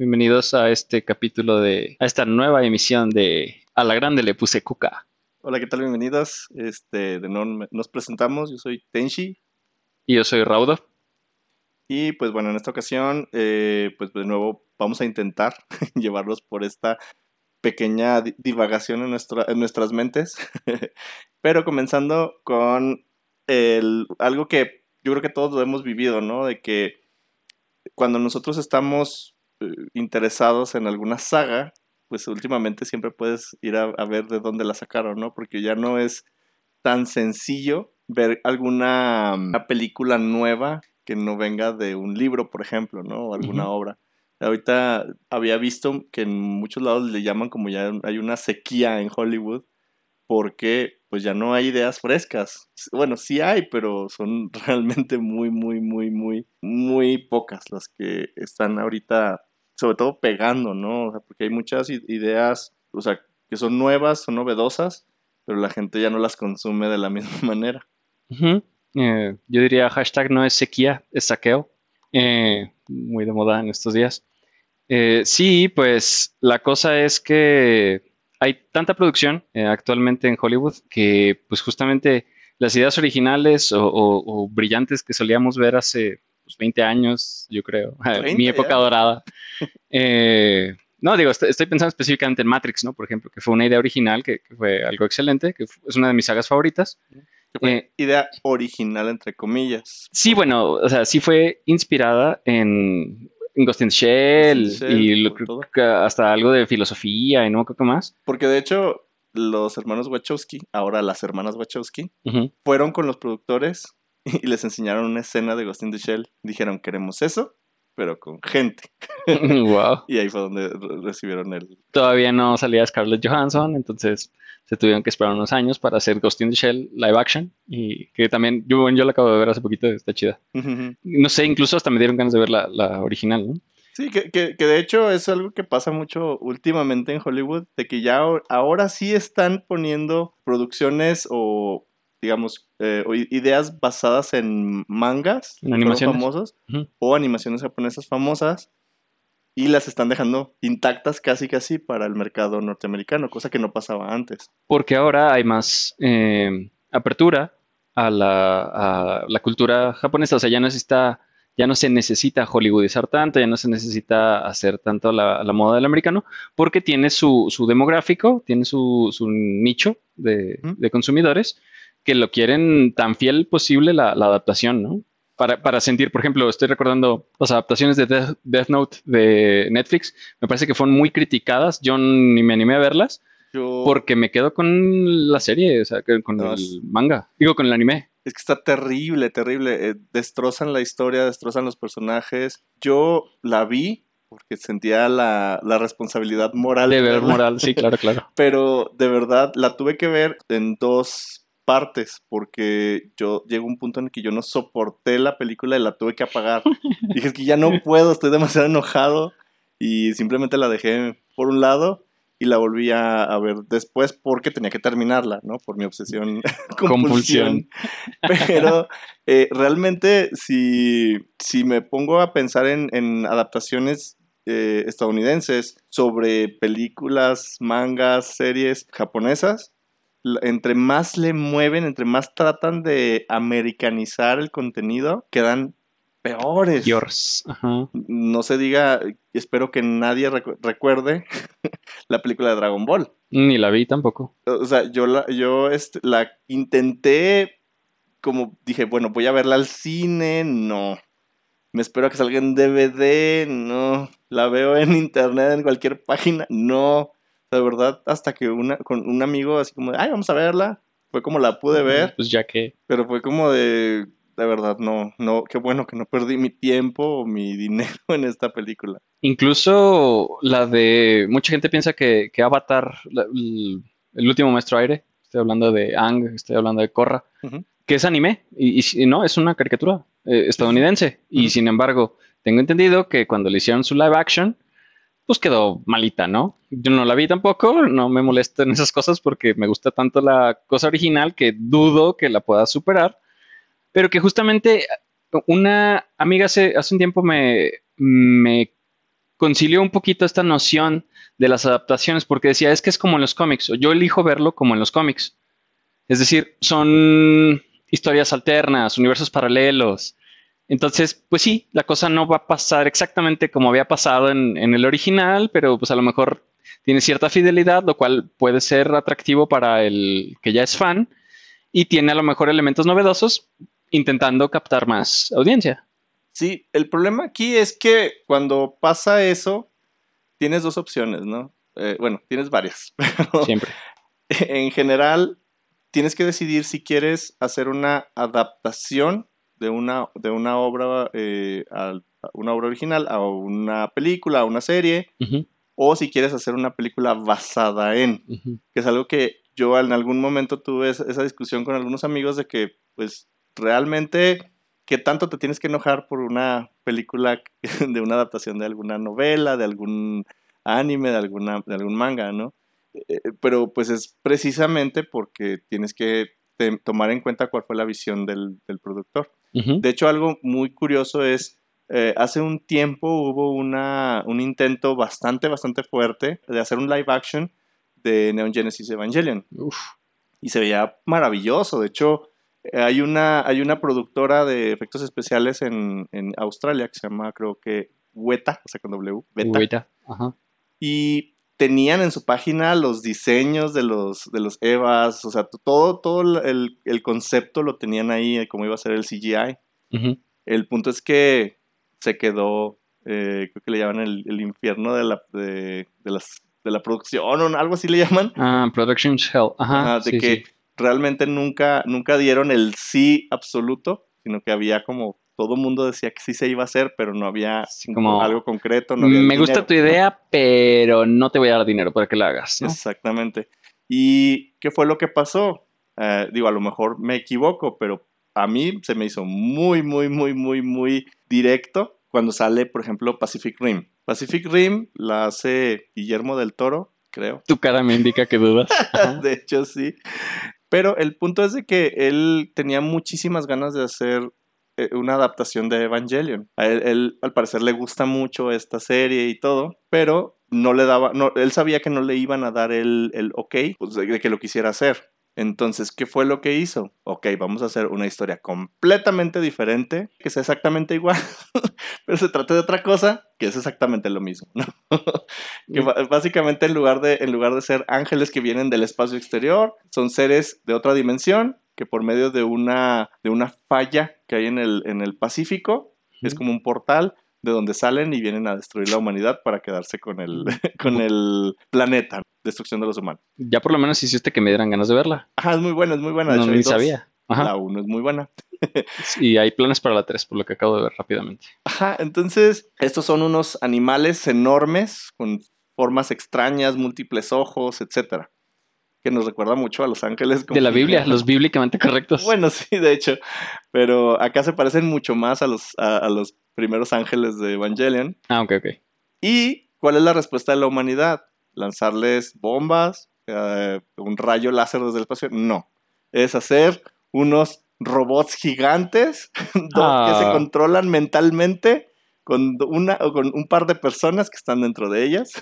Bienvenidos a este capítulo de, a esta nueva emisión de A la Grande le puse cuca. Hola, ¿qué tal? Bienvenidos. Este, de nos presentamos. Yo soy Tenshi. Y yo soy Raudo. Y pues bueno, en esta ocasión, eh, pues de nuevo vamos a intentar llevarlos por esta pequeña divagación en, en nuestras mentes. Pero comenzando con el, algo que yo creo que todos lo hemos vivido, ¿no? De que cuando nosotros estamos interesados en alguna saga, pues últimamente siempre puedes ir a, ver de dónde la sacaron, ¿no? Porque ya no es tan sencillo ver alguna película nueva que no venga de un libro, por ejemplo, ¿no? O alguna obra. Ahorita había visto que en muchos lados le llaman como ya hay una sequía en Hollywood porque pues ya no hay ideas frescas. Bueno, sí hay, pero son realmente muy, muy, muy, muy, muy pocas las que están ahorita, sobre todo pegando, ¿no? O sea, porque hay muchas ideas, o sea, que son nuevas, son novedosas, pero la gente ya no las consume de la misma manera. Eh, yo diría hashtag no es sequía, es saqueo. Eh, muy de moda en estos días. Eh, sí, pues la cosa es que hay tanta producción eh, actualmente en Hollywood que pues justamente las ideas originales o, brillantes que solíamos ver hace 20 pues, años, yo creo, mi época dorada. Eh, no, digo, estoy, pensando específicamente en Matrix, ¿no? Por ejemplo, que fue una idea original, que, fue algo excelente, que es una de mis sagas favoritas. Eh, idea original, entre comillas. Sí, bueno, o sea, sí fue inspirada en, Ghost in Shell, y hasta algo de filosofía y no qué más. Porque de hecho, los hermanos Wachowski, ahora las hermanas Wachowski, fueron con los productores y les enseñaron una escena de Ghost in the Shell. Dijeron, queremos eso, pero con gente. wow. y ahí fue donde recibieron el... Todavía no salía Scarlett Johansson, entonces se tuvieron que esperar unos años para hacer Ghost in the Shell live action y que también yo, yo la acabo de ver hace poquito, está chida. No sé, incluso hasta me dieron ganas de ver la, la original, ¿no? Sí, que, que, que, de hecho es algo que pasa mucho últimamente en Hollywood, de que ya ahora sí están poniendo producciones o, digamos, eh, ideas basadas en mangas animaciones. famosos o animaciones japonesas famosas y las están dejando intactas casi casi para el mercado norteamericano, cosa que no pasaba antes. Porque ahora hay más eh, apertura a la, a la, cultura japonesa, o sea, ya no, necesita, ya no se necesita hollywoodizar tanto, ya no se necesita hacer tanto la, la moda del americano, porque tiene su, su demográfico, tiene su, su nicho de, de, consumidores que lo quieren tan fiel posible la, la adaptación, ¿no? para, sentir, por ejemplo, estoy recordando las adaptaciones de Death, Note de Netflix, me parece que fueron muy criticadas, yo ni me animé a verlas, porque me quedo con la serie, o sea, con el manga, digo, con el anime. Es que está terrible, terrible, eh, destrozan la historia, destrozan los personajes, yo la vi porque sentía la, la responsabilidad moral. De ver moral, sí, claro, claro. Pero de verdad la tuve que ver en dos partes porque yo llego a un punto en el que yo no soporté la película y la tuve que apagar. Dije, es que ya no puedo, estoy demasiado enojado y simplemente la dejé por un lado y la volví a, ver después porque tenía que terminarla, ¿no? Por mi obsesión, compulsión. Pero eh, realmente si, si me pongo a pensar en, adaptaciones eh, estadounidenses sobre películas, mangas, series japonesas, entre más le mueven, entre más tratan de americanizar el contenido, quedan peores. Yours. No se diga, espero que nadie recuerde la película de Dragon Ball. Ni la vi tampoco. O sea, yo la, yo este, la intenté, como dije, bueno, voy a verla al cine, no. Me espero a que salga en DVD, no. La veo en internet, en cualquier página, no de verdad, hasta que una, con un amigo así como, ay, vamos a verla. Fue como la pude ver. Pues ya que. Pero fue como de, de verdad, no, no, qué bueno que no perdí mi tiempo o mi dinero en esta película. Incluso la de, mucha gente piensa que, que Avatar, el, último maestro aire, estoy hablando de Ang, estoy hablando de Korra, que es anime, y, y, no, es una caricatura eh, estadounidense. Y sin embargo, tengo entendido que cuando le hicieron su live action, pues quedó malita, ¿no? Yo no la vi tampoco, no me en esas cosas porque me gusta tanto la cosa original que dudo que la pueda superar, pero que justamente una amiga hace, hace un tiempo me, me concilió un poquito esta noción de las adaptaciones, porque decía, es que es como en los cómics, o yo elijo verlo como en los cómics. Es decir, son historias alternas, universos paralelos. Entonces, pues sí, la cosa no va a pasar exactamente como había pasado en, en el original, pero pues a lo mejor tiene cierta fidelidad, lo cual puede ser atractivo para el que ya es fan, y tiene a lo mejor elementos novedosos intentando captar más audiencia. Sí, el problema aquí es que cuando pasa eso, tienes dos opciones, ¿no? Eh, bueno, tienes varias. Siempre. En general, tienes que decidir si quieres hacer una adaptación de una, de una obra eh, a una obra original a una película, a una serie, o si quieres hacer una película basada en, que es algo que yo en algún momento tuve esa discusión con algunos amigos de que, pues, realmente, ¿qué tanto te tienes que enojar por una película de una adaptación de alguna novela, de algún anime, de, alguna, de algún manga, ¿no? Eh, pero pues es precisamente porque tienes que tomar en cuenta cuál fue la visión del, productor. De hecho, algo muy curioso es, eh, hace un tiempo hubo una, un intento bastante, bastante fuerte de hacer un live action de Neon Genesis Evangelion. Y se veía maravilloso. De hecho, hay una, hay una productora de efectos especiales en, en Australia que se llama, creo que, Weta, o sea, con W. Weta. Ajá. Y tenían en su página los diseños de los, de los EVAs, o sea, todo, todo el, el concepto lo tenían ahí, como iba a ser el CGI. El punto es que se quedó, eh, creo que le llaman el, el infierno de la, de, de, las, de la producción o algo así le llaman. Ah, Production Hell. Ajá. de que realmente nunca, nunca dieron el sí absoluto, sino que había como todo el mundo decía que sí se iba a hacer, pero no había como, algo concreto. me gusta tu idea, pero no te voy a dar dinero para que la hagas. Exactamente. ¿Y qué fue lo que pasó? Eh, digo, a lo mejor me equivoco, pero a mí se me hizo muy, muy, muy, muy, muy directo cuando sale, por ejemplo, Pacific Rim. Pacific Rim la hace Guillermo del Toro, creo. Tu cara me indica que dudas. de hecho, sí. Pero el punto es de que él tenía muchísimas ganas de hacer una adaptación de Evangelion. A él, al parecer le gusta mucho esta serie y todo, pero no le daba, no, él sabía que no le iban a dar el, el ok pues, de que lo quisiera hacer. Entonces, ¿qué fue lo que hizo? Ok, vamos a hacer una historia completamente diferente, que sea exactamente igual, pero se trata de otra cosa, que es exactamente lo mismo, ¿no? que básicamente en lugar, de, en lugar de ser ángeles que vienen del espacio exterior, son seres de otra dimensión que por medio de una, de una falla que hay en el, en el Pacífico, es como un portal de donde salen y vienen a destruir la humanidad para quedarse con el, con el planeta, destrucción de los humanos. Ya por lo menos hiciste que me dieran ganas de verla. Ajá, es muy buena, es muy buena. no, ni sabía. La 1 es muy buena. y hay planes para la 3, por lo que acabo de ver rápidamente. Ajá, entonces estos son unos animales enormes con formas extrañas, múltiples ojos, etcétera que nos recuerda mucho a los ángeles. De la Biblia, los bíblicamente correctos. Bueno, sí, de hecho. Pero acá se parecen mucho más a los, a, los primeros ángeles de Evangelion. Ah, ok, ok. ¿Y cuál es la respuesta de la humanidad? ¿Lanzarles bombas? Eh, ¿Un rayo láser desde el espacio? No. Es hacer unos robots gigantes que se ah. controlan mentalmente con, una, o con un par de personas que están dentro de ellas.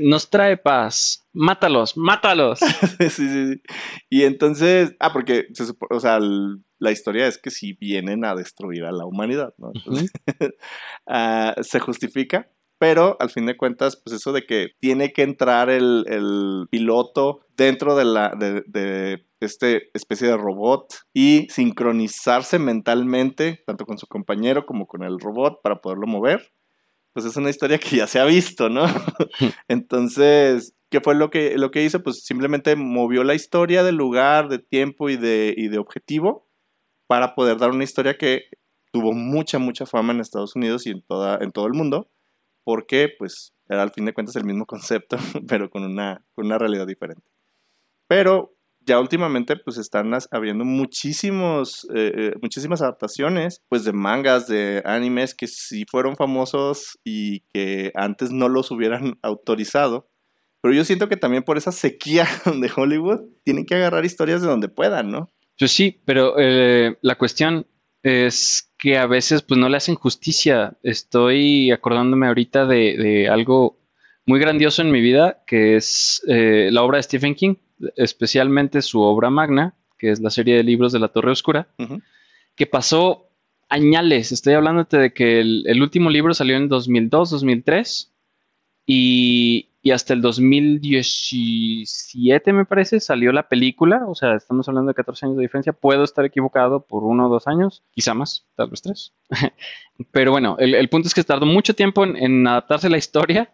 Nos trae paz. Mátalos, mátalos. sí, sí, sí. Y entonces, ah, porque, o sea, la historia es que si vienen a destruir a la humanidad, ¿no? Ah, se justifica, pero al fin de cuentas, pues eso de que tiene que entrar el, el piloto dentro de la, de, de este especie de robot y sincronizarse mentalmente, tanto con su compañero como con el robot, para poderlo mover pues es una historia que ya se ha visto, ¿no? Entonces, ¿qué fue lo que, lo que hizo? Pues simplemente movió la historia del lugar, de tiempo y de, y de objetivo para poder dar una historia que tuvo mucha, mucha fama en Estados Unidos y en, toda, en todo el mundo, porque pues era al fin de cuentas el mismo concepto, pero con una, con una realidad diferente. Pero ya últimamente pues están habiendo muchísimos, eh, eh, muchísimas adaptaciones pues de mangas, de animes que sí fueron famosos y que antes no los hubieran autorizado. Pero yo siento que también por esa sequía de Hollywood tienen que agarrar historias de donde puedan, ¿no? Pues sí, pero eh, la cuestión es que a veces pues no le hacen justicia. Estoy acordándome ahorita de, de algo muy grandioso en mi vida, que es eh, la obra de Stephen King, especialmente su obra magna, que es la serie de libros de la Torre Oscura, que pasó añales. Estoy hablándote de que el, el último libro salió en 2002, 2003 y, y hasta el 2017 me parece salió la película. O sea, estamos hablando de 14 años de diferencia. Puedo estar equivocado por uno o dos años, quizá más, tal vez tres. Pero bueno, el, el punto es que tardó mucho tiempo en, en adaptarse la historia.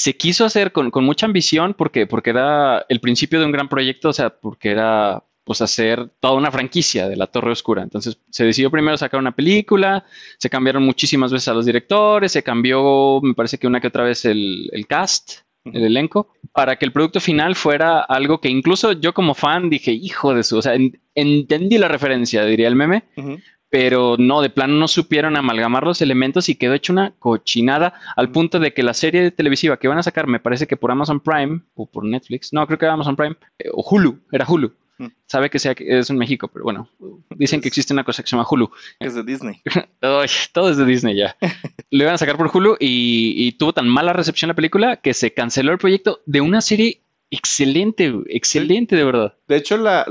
Se quiso hacer con, con mucha ambición porque, porque era el principio de un gran proyecto, o sea, porque era pues hacer toda una franquicia de la Torre Oscura. Entonces se decidió primero sacar una película, se cambiaron muchísimas veces a los directores, se cambió, me parece que una que otra vez el, el cast, el elenco, para que el producto final fuera algo que incluso yo como fan dije, hijo de su, o sea, en- entendí la referencia, diría el meme, Ujú. Pero no, de plano no supieron amalgamar los elementos y quedó hecho una cochinada al punto de que la serie televisiva que van a sacar, me parece que por Amazon Prime o por Netflix, no, creo que era Amazon Prime eh, o Hulu, era Hulu. Mm. Sabe que sea que es en México, pero bueno, dicen que existe una cosa que se llama Hulu. Es de Disney. Todo es de Disney ya. Lo iban a sacar por Hulu y, y tuvo tan mala recepción la película que se canceló el proyecto de una serie excelente, excelente de verdad. De hecho, la,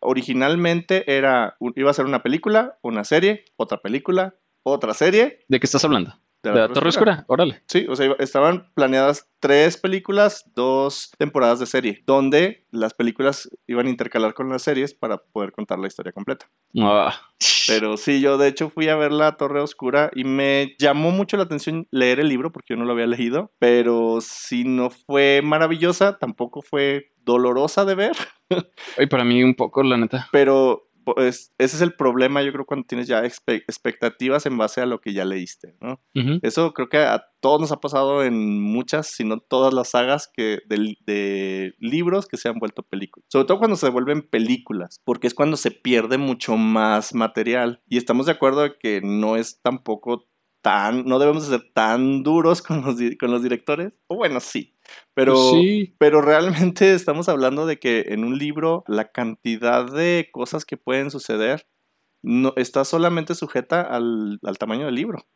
originalmente era, iba a ser una película, una serie, otra película, otra serie. ¿De qué estás hablando? De ¿De la Torre Oscura? Órale. Sí, o sea, estaban planeadas tres películas, dos temporadas de serie, donde las películas iban a intercalar con las series para poder contar la historia completa. Ah. Pero sí, yo de hecho fui a ver La Torre Oscura y me llamó mucho la atención leer el libro porque yo no lo había leído, pero si no fue maravillosa, tampoco fue dolorosa de ver, Ay, para mí un poco, la neta. pero pues ese es el problema, yo creo, cuando tienes ya expe- expectativas en base a lo que ya leíste, ¿no? Eso creo que a todos nos ha pasado en muchas, si no todas las sagas que de, de libros que se han vuelto películas. Sobre todo cuando se vuelven películas, porque es cuando se pierde mucho más material. Y estamos de acuerdo de que no es tampoco tan, no debemos de ser tan duros con los, con los directores. O bueno, sí, pero... Sí, Pero realmente estamos hablando de que en un libro la cantidad de cosas que pueden suceder no, está solamente sujeta al, al tamaño del libro.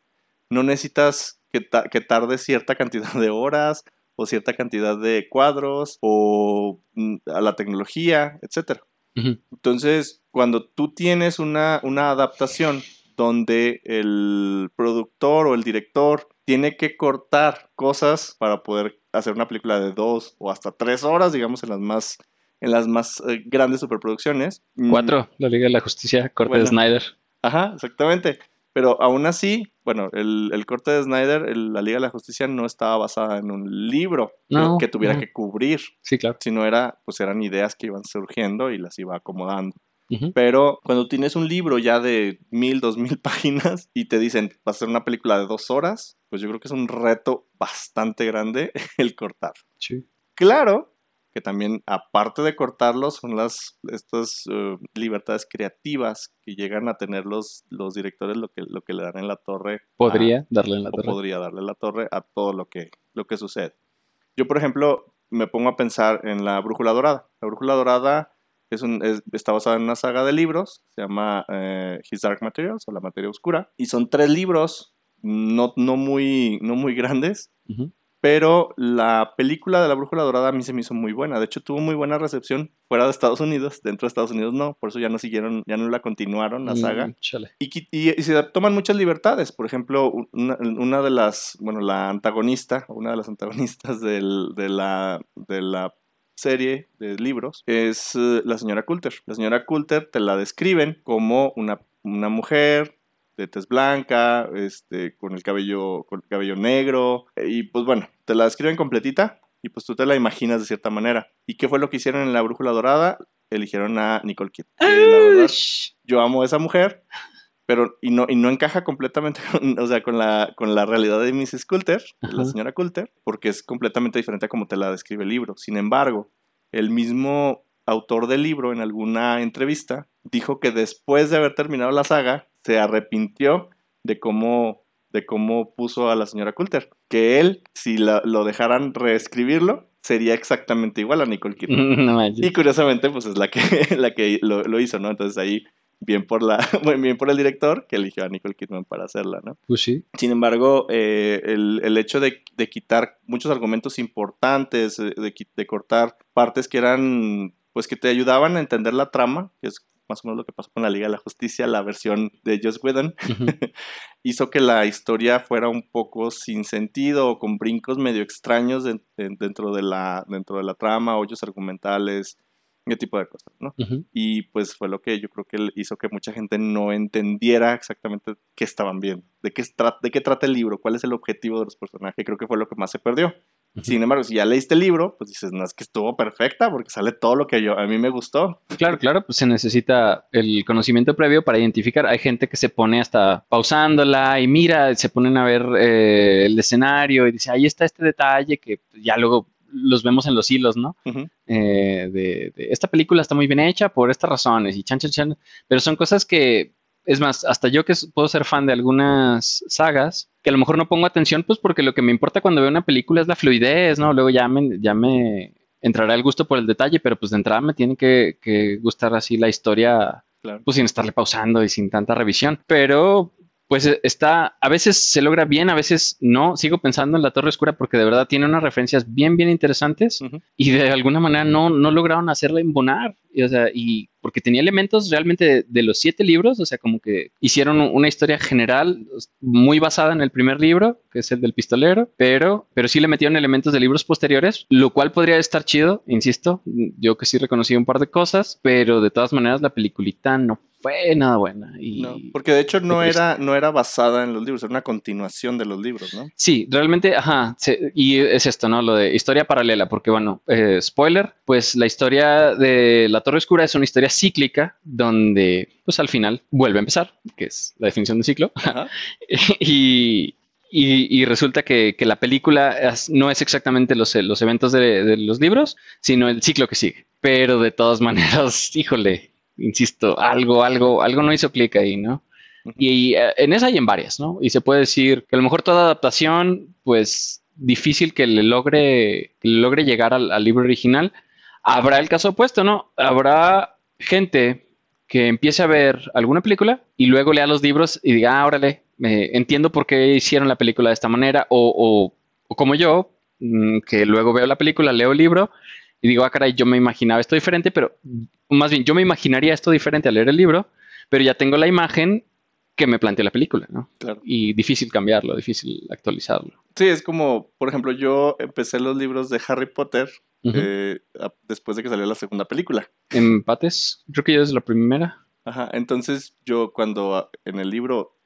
No necesitas que, ta- que tarde cierta cantidad de horas o cierta cantidad de cuadros o mm, a la tecnología, etc. Ujú. Entonces, cuando tú tienes una, una adaptación donde el productor o el director tiene que cortar cosas para poder hacer una película de dos o hasta tres horas, digamos, en las más, en las más eh, grandes superproducciones. mm, Cuatro, la Liga de la Justicia, corte de. Snyder. Ajá, exactamente. Pero aún así, bueno, el, el corte de Snyder, el- la Liga de la Justicia, no estaba basada en un libro que- No, que tuviera no. que cubrir, Sí, claro. sino era, pues eran ideas que iban surgiendo y las iba acomodando. Pero cuando tienes un libro ya de mil, dos mil páginas y te dicen, vas a hacer una película de dos horas, pues yo creo que es un reto bastante grande el cortar. Sí. Claro que también, aparte de cortarlos, son las estas eh, libertades creativas que llegan a tener los, los directores, lo que, lo que le dan en la torre. a- Podría darle en la o torre. podría darle la torre a todo lo que, lo que sucede. Yo, por ejemplo, me pongo a pensar en la Brújula Dorada. La Brújula Dorada es un, es- está basada en una saga de libros, se llama eh, His Dark Materials o La Materia Oscura, y son tres libros no, no, muy, no muy grandes, pero la película de La Brújula Dorada a mí se me hizo muy buena. De hecho, tuvo muy buena recepción fuera de Estados Unidos, dentro de Estados Unidos no, por eso ya no siguieron, ya no la continuaron la saga. Mm. Y, y- y se toman muchas libertades. Por ejemplo, una, una de las, bueno, la antagonista, una de las antagonistas del- de, la, de la serie de libros es eh, la señora Coulter. La señora Coulter te la describen como una, una mujer de tez blanca, este, con el cabello, con el cabello negro, y pues bueno, te la describen completita y pues tú te la imaginas de cierta manera. ¿Y qué fue lo que hicieron en la Brújula Dorada? Eligieron a Nicole Kidman. yo amo a esa mujer, pero y no, y no encaja completamente con, o sea, con, la, con la realidad de Mrs. Coulter, la señora Coulter, porque es completamente diferente a como te la describe el libro. Sin embargo, el mismo autor del libro en alguna entrevista dijo que después de haber terminado la saga, se arrepintió de cómo, de cómo puso a la señora Coulter. Que él, si la- lo dejaran reescribirlo, sería exactamente igual a Nicole Kidman. No. Y curiosamente, pues es la que, la que lo, lo hizo, ¿no? Entonces ahí bien por, la, bien por el director que eligió a Nicole Kidman para hacerla, ¿no? Pues sí. Sin embargo, eh, el, el, hecho de, de, quitar muchos argumentos importantes, de, de, cortar partes que eran, pues que te ayudaban a entender la trama, que es más o menos lo que pasó con la Liga de la Justicia, la versión de Joss Whedon, uh -huh. hizo que la historia fuera un poco sin sentido o con brincos medio extraños de, de, dentro, de la, dentro de la trama, hoyos argumentales, ese tipo de cosas, ¿no? Uh -huh. Y pues fue lo que yo creo que hizo que mucha gente no entendiera exactamente qué estaban viendo, de qué, de qué trata el libro, cuál es el objetivo de los personajes, creo que fue lo que más se perdió. Uh -huh. Sin embargo, si ya leíste el libro, pues dices, no, es que estuvo perfecta porque sale todo lo que yo, a mí me gustó. Claro, claro, pues se necesita el conocimiento previo para identificar. Hay gente que se pone hasta pausándola y mira, se ponen a ver eh, el escenario y dice, ahí está este detalle que ya luego los vemos en los hilos, ¿no? Uh -huh. eh, de, de, esta película está muy bien hecha por estas razones y chan, chan, chan. Pero son cosas que, es más, hasta yo que puedo ser fan de algunas sagas, que a lo mejor no pongo atención, pues porque lo que me importa cuando veo una película es la fluidez, ¿no? Luego ya me, ya me entrará el gusto por el detalle, pero pues de entrada me tiene que, que gustar así la historia, claro. pues sin estarle pausando y sin tanta revisión. Pero pues está, a veces se logra bien, a veces no. Sigo pensando en La Torre Oscura porque de verdad tiene unas referencias bien, bien interesantes uh -huh. y de alguna manera no, no lograron hacerla embonar. Y, o sea, y porque tenía elementos realmente de, de, los siete libros, o sea, como que hicieron una historia general muy basada en el primer libro, que es el del pistolero, pero, pero sí le metieron elementos de libros posteriores, lo cual podría estar chido, insisto. Yo que sí reconocí un par de cosas, pero de todas maneras la peliculita no fue nada buena. Y no, porque de hecho no era, no era basada en los libros, era una continuación de los libros, ¿no? Sí, realmente, ajá, se, y es esto, ¿no? Lo de historia paralela, porque bueno, eh, spoiler, pues la historia de La Torre Oscura es una historia cíclica donde, pues al final, vuelve a empezar, que es la definición de ciclo. y, y, y, resulta que, que, la película es, no es exactamente los, los eventos de, de, los libros, sino el ciclo que sigue. Pero de todas maneras, híjole, insisto, algo, algo, algo no hizo clic ahí, ¿no? Y, y eh, en esa hay en varias, ¿no? Y se puede decir que a lo mejor toda adaptación, pues difícil que le logre, que le logre llegar al, al libro original. Habrá el caso opuesto, ¿no? Habrá gente que empiece a ver alguna película y luego lea los libros y diga, ah, órale, eh, entiendo por qué hicieron la película de esta manera, o, o, o como yo, mmm, que luego veo la película, leo el libro y digo, ah, caray, yo me imaginaba esto diferente, pero más bien yo me imaginaría esto diferente al leer el libro, pero ya tengo la imagen que me plantea la película, ¿no? Claro. Y difícil cambiarlo, difícil actualizarlo. Sí, es como, por ejemplo, yo empecé los libros de Harry Potter uh -huh. eh, después de que salió la segunda película. ¿Empates? Creo que yo desde la primera. Ajá, entonces yo cuando en el libro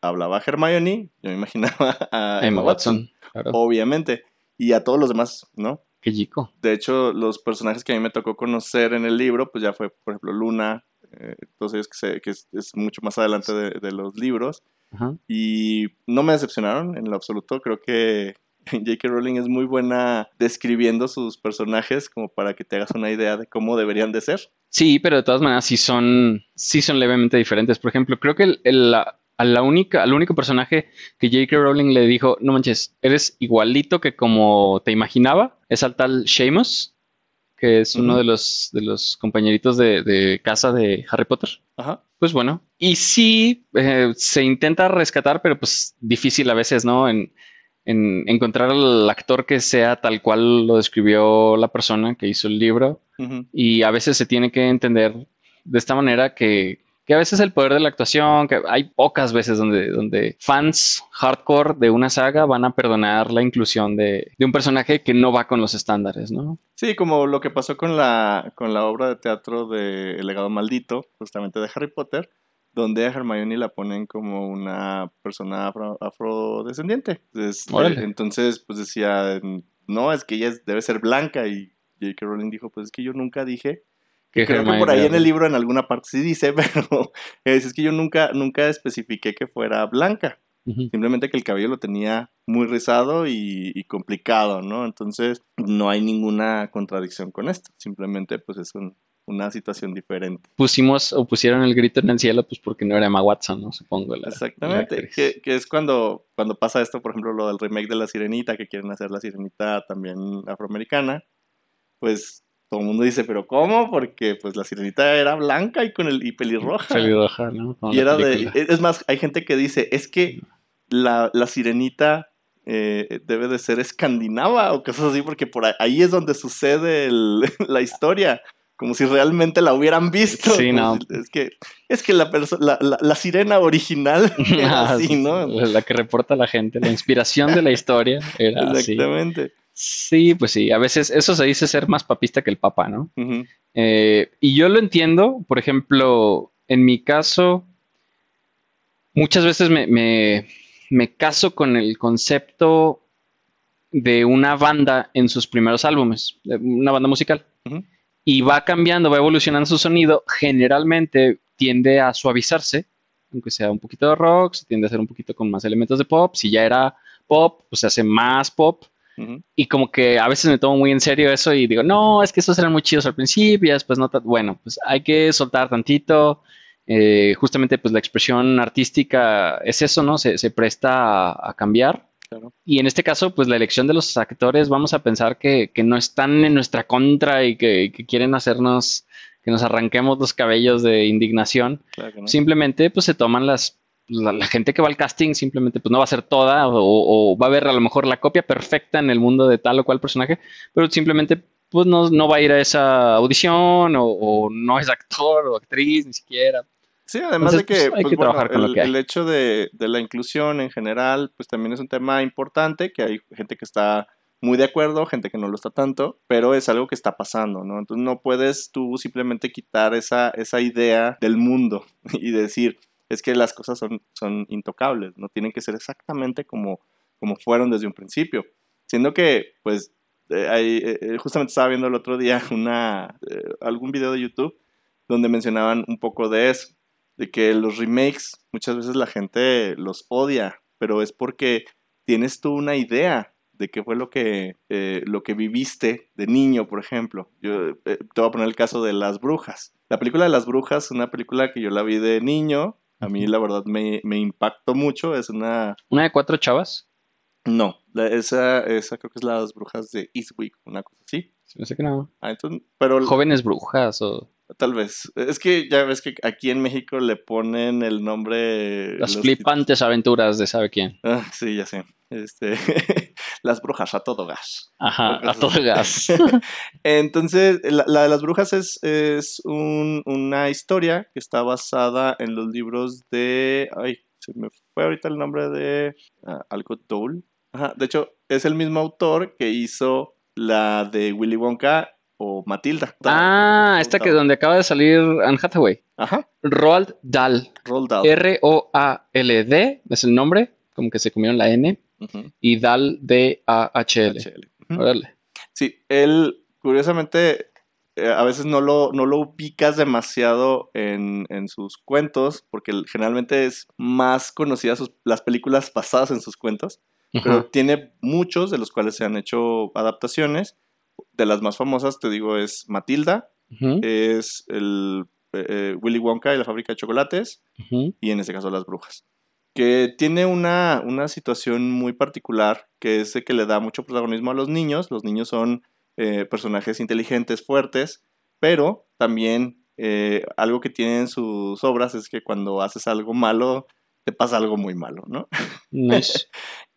hablaba Hermione, yo me imaginaba a Emma, Emma Watson, Watson claro. obviamente, y a todos los demás, ¿no? Qué chico. De hecho, los personajes que a mí me tocó conocer en el libro, pues ya fue, por ejemplo, Luna, eh, todos ellos que, se, que es, es, mucho más adelante de, de los libros. Ajá. Y no me decepcionaron en lo absoluto. Creo que J.K. Rowling es muy buena describiendo sus personajes como para que te hagas una idea de cómo deberían de ser. Sí, pero de todas maneras sí son, sí son levemente diferentes. Por ejemplo, creo que el, el, la, a la única, al único personaje que J.K. Rowling le dijo, no manches, eres igualito que como te imaginaba, es al tal Seamus, que es uh -huh. uno de los, de los compañeritos de, de, casa de Harry Potter. Ajá. Pues bueno, y sí, eh, se intenta rescatar, pero pues difícil a veces, ¿no? En, en encontrar al actor que sea tal cual lo describió la persona que hizo el libro. Uh -huh. Y a veces se tiene que entender de esta manera que, que a veces el poder de la actuación, que hay pocas veces donde, donde fans hardcore de una saga van a perdonar la inclusión de, de, un personaje que no va con los estándares, ¿no? Sí, como lo que pasó con la, con la obra de teatro de El legado maldito, justamente de Harry Potter, donde a Hermione la ponen como una persona afro, afrodescendiente. Entonces, eh, entonces, pues decía, no, es que ella debe ser blanca y J.K. Rowling dijo, pues es que yo nunca dije que creo que por ahí en el libro en alguna parte sí dice, pero es, es que yo nunca, nunca especifiqué que fuera blanca. Uh -huh. Simplemente que el cabello lo tenía muy rizado y, y, complicado, ¿no? Entonces no hay ninguna contradicción con esto. Simplemente pues es un, una situación diferente. Pusimos o pusieron el grito en el cielo pues porque no era Emma Watson, ¿no? Supongo. La, Exactamente. La que, que, es cuando, cuando pasa esto, por ejemplo, lo del remake de La Sirenita, que quieren hacer La Sirenita también afroamericana. Pues todo el mundo dice, ¿pero cómo? Porque pues la sirenita era blanca y con el y pelirroja. Pelirroja, ¿no? Como Y era de. película. Es más, hay gente que dice, es que la, la sirenita eh, debe de ser escandinava o cosas así, porque por ahí, es donde sucede el- la historia. Como si realmente la hubieran visto. Sí, no. si- Es que, es que la, la, la- la sirena original era Ah, así, ¿no? La que reporta la gente, la inspiración de la historia era así. Sí, pues sí, a veces eso se dice ser más papista que el papa, ¿no? Eh, y yo lo entiendo, por ejemplo, en mi caso, muchas veces me, me- me caso con el concepto de una banda en sus primeros álbumes, una banda musical, y va cambiando, va evolucionando su sonido, generalmente tiende a suavizarse, aunque sea un poquito de rock, se tiende a hacer un poquito con más elementos de pop, si ya era pop, pues se hace más pop, y como que a veces me tomo muy en serio eso y digo, no, es que esos eran muy chidos al principio, y después no, bueno, pues hay que soltar tantito. eh, justamente pues la expresión artística es eso, ¿no? Se, se presta a, a cambiar. Claro. Y en este caso, pues la elección de los actores, vamos a pensar que, que no están en nuestra contra y que, que quieren hacernos, que nos arranquemos los cabellos de indignación. Claro que no. Simplemente pues se toman las la, la gente que va al casting simplemente pues no va a ser toda o, o va a ver a lo mejor la copia perfecta en el mundo de tal o cual personaje, pero simplemente pues no, no va a ir a esa audición o, o no es actor o actriz ni siquiera. Sí, además Entonces, de que, pues, hay pues, que bueno, trabajar con lo el, que hay. el hecho de, de la inclusión en general, pues también es un tema importante, que hay gente que está muy de acuerdo, gente que no lo está tanto, pero es algo que está pasando, ¿no? Entonces no puedes tú simplemente quitar esa, esa idea del mundo y decir, es que las cosas son, son intocables, no tienen que ser exactamente como, como fueron desde un principio. Siendo que, pues, eh, hay, eh, eh, justamente estaba viendo el otro día una, eh, algún video de YouTube donde mencionaban un poco de eso de que los remakes muchas veces la gente los odia, pero es porque tienes tú una idea de qué fue lo que, eh, lo que viviste de niño, por ejemplo. Yo eh, te voy a poner el caso de Las Brujas. La película de Las Brujas es una película que yo la vi de niño. A mí la verdad me, me impactó mucho. Es una... Una de cuatro chavas, No, la- esa, esa creo que es Las Brujas de Eastwick, una cosa así. no sé qué no, Ah, entonces, pero jóvenes brujas o tal vez. Es que ya ves que aquí en México le ponen el nombre... las flipantes aventuras de sabe quién. Ah, sí, ya sé. Este, las brujas a todo gas. Ajá, a todo gas. Entonces, la, la de las brujas es, es un- una historia que está basada en los libros de. Ay, se me fue ahorita el nombre de ah, Alcott Dole. Ajá, de hecho, es el mismo autor que hizo la de Willy Wonka o Matilda. Ah, esta que donde acaba de salir Anne Hathaway. Ajá, Roald Dahl. Roald Dahl. R-O-A-L-D es el nombre, como que se comieron la N, Ujú, y Dahl D-A-H-L. HL. Ujú. Órale. Sí, él, curiosamente, eh, a veces no lo, no lo ubicas demasiado en, en sus cuentos, porque generalmente es más conocida sus, las películas basadas en sus cuentos, pero tiene muchos de los cuales se han hecho adaptaciones. De las más famosas, te digo, es Matilda, es el eh, eh, Willy Wonka y la fábrica de chocolates, y en este caso las brujas. Que tiene una, una situación muy particular, que es que le da mucho protagonismo a los niños. Los niños son eh, personajes inteligentes, fuertes, pero también eh, algo que tienen sus obras es que cuando haces algo malo, te pasa algo muy malo, ¿no? Nice.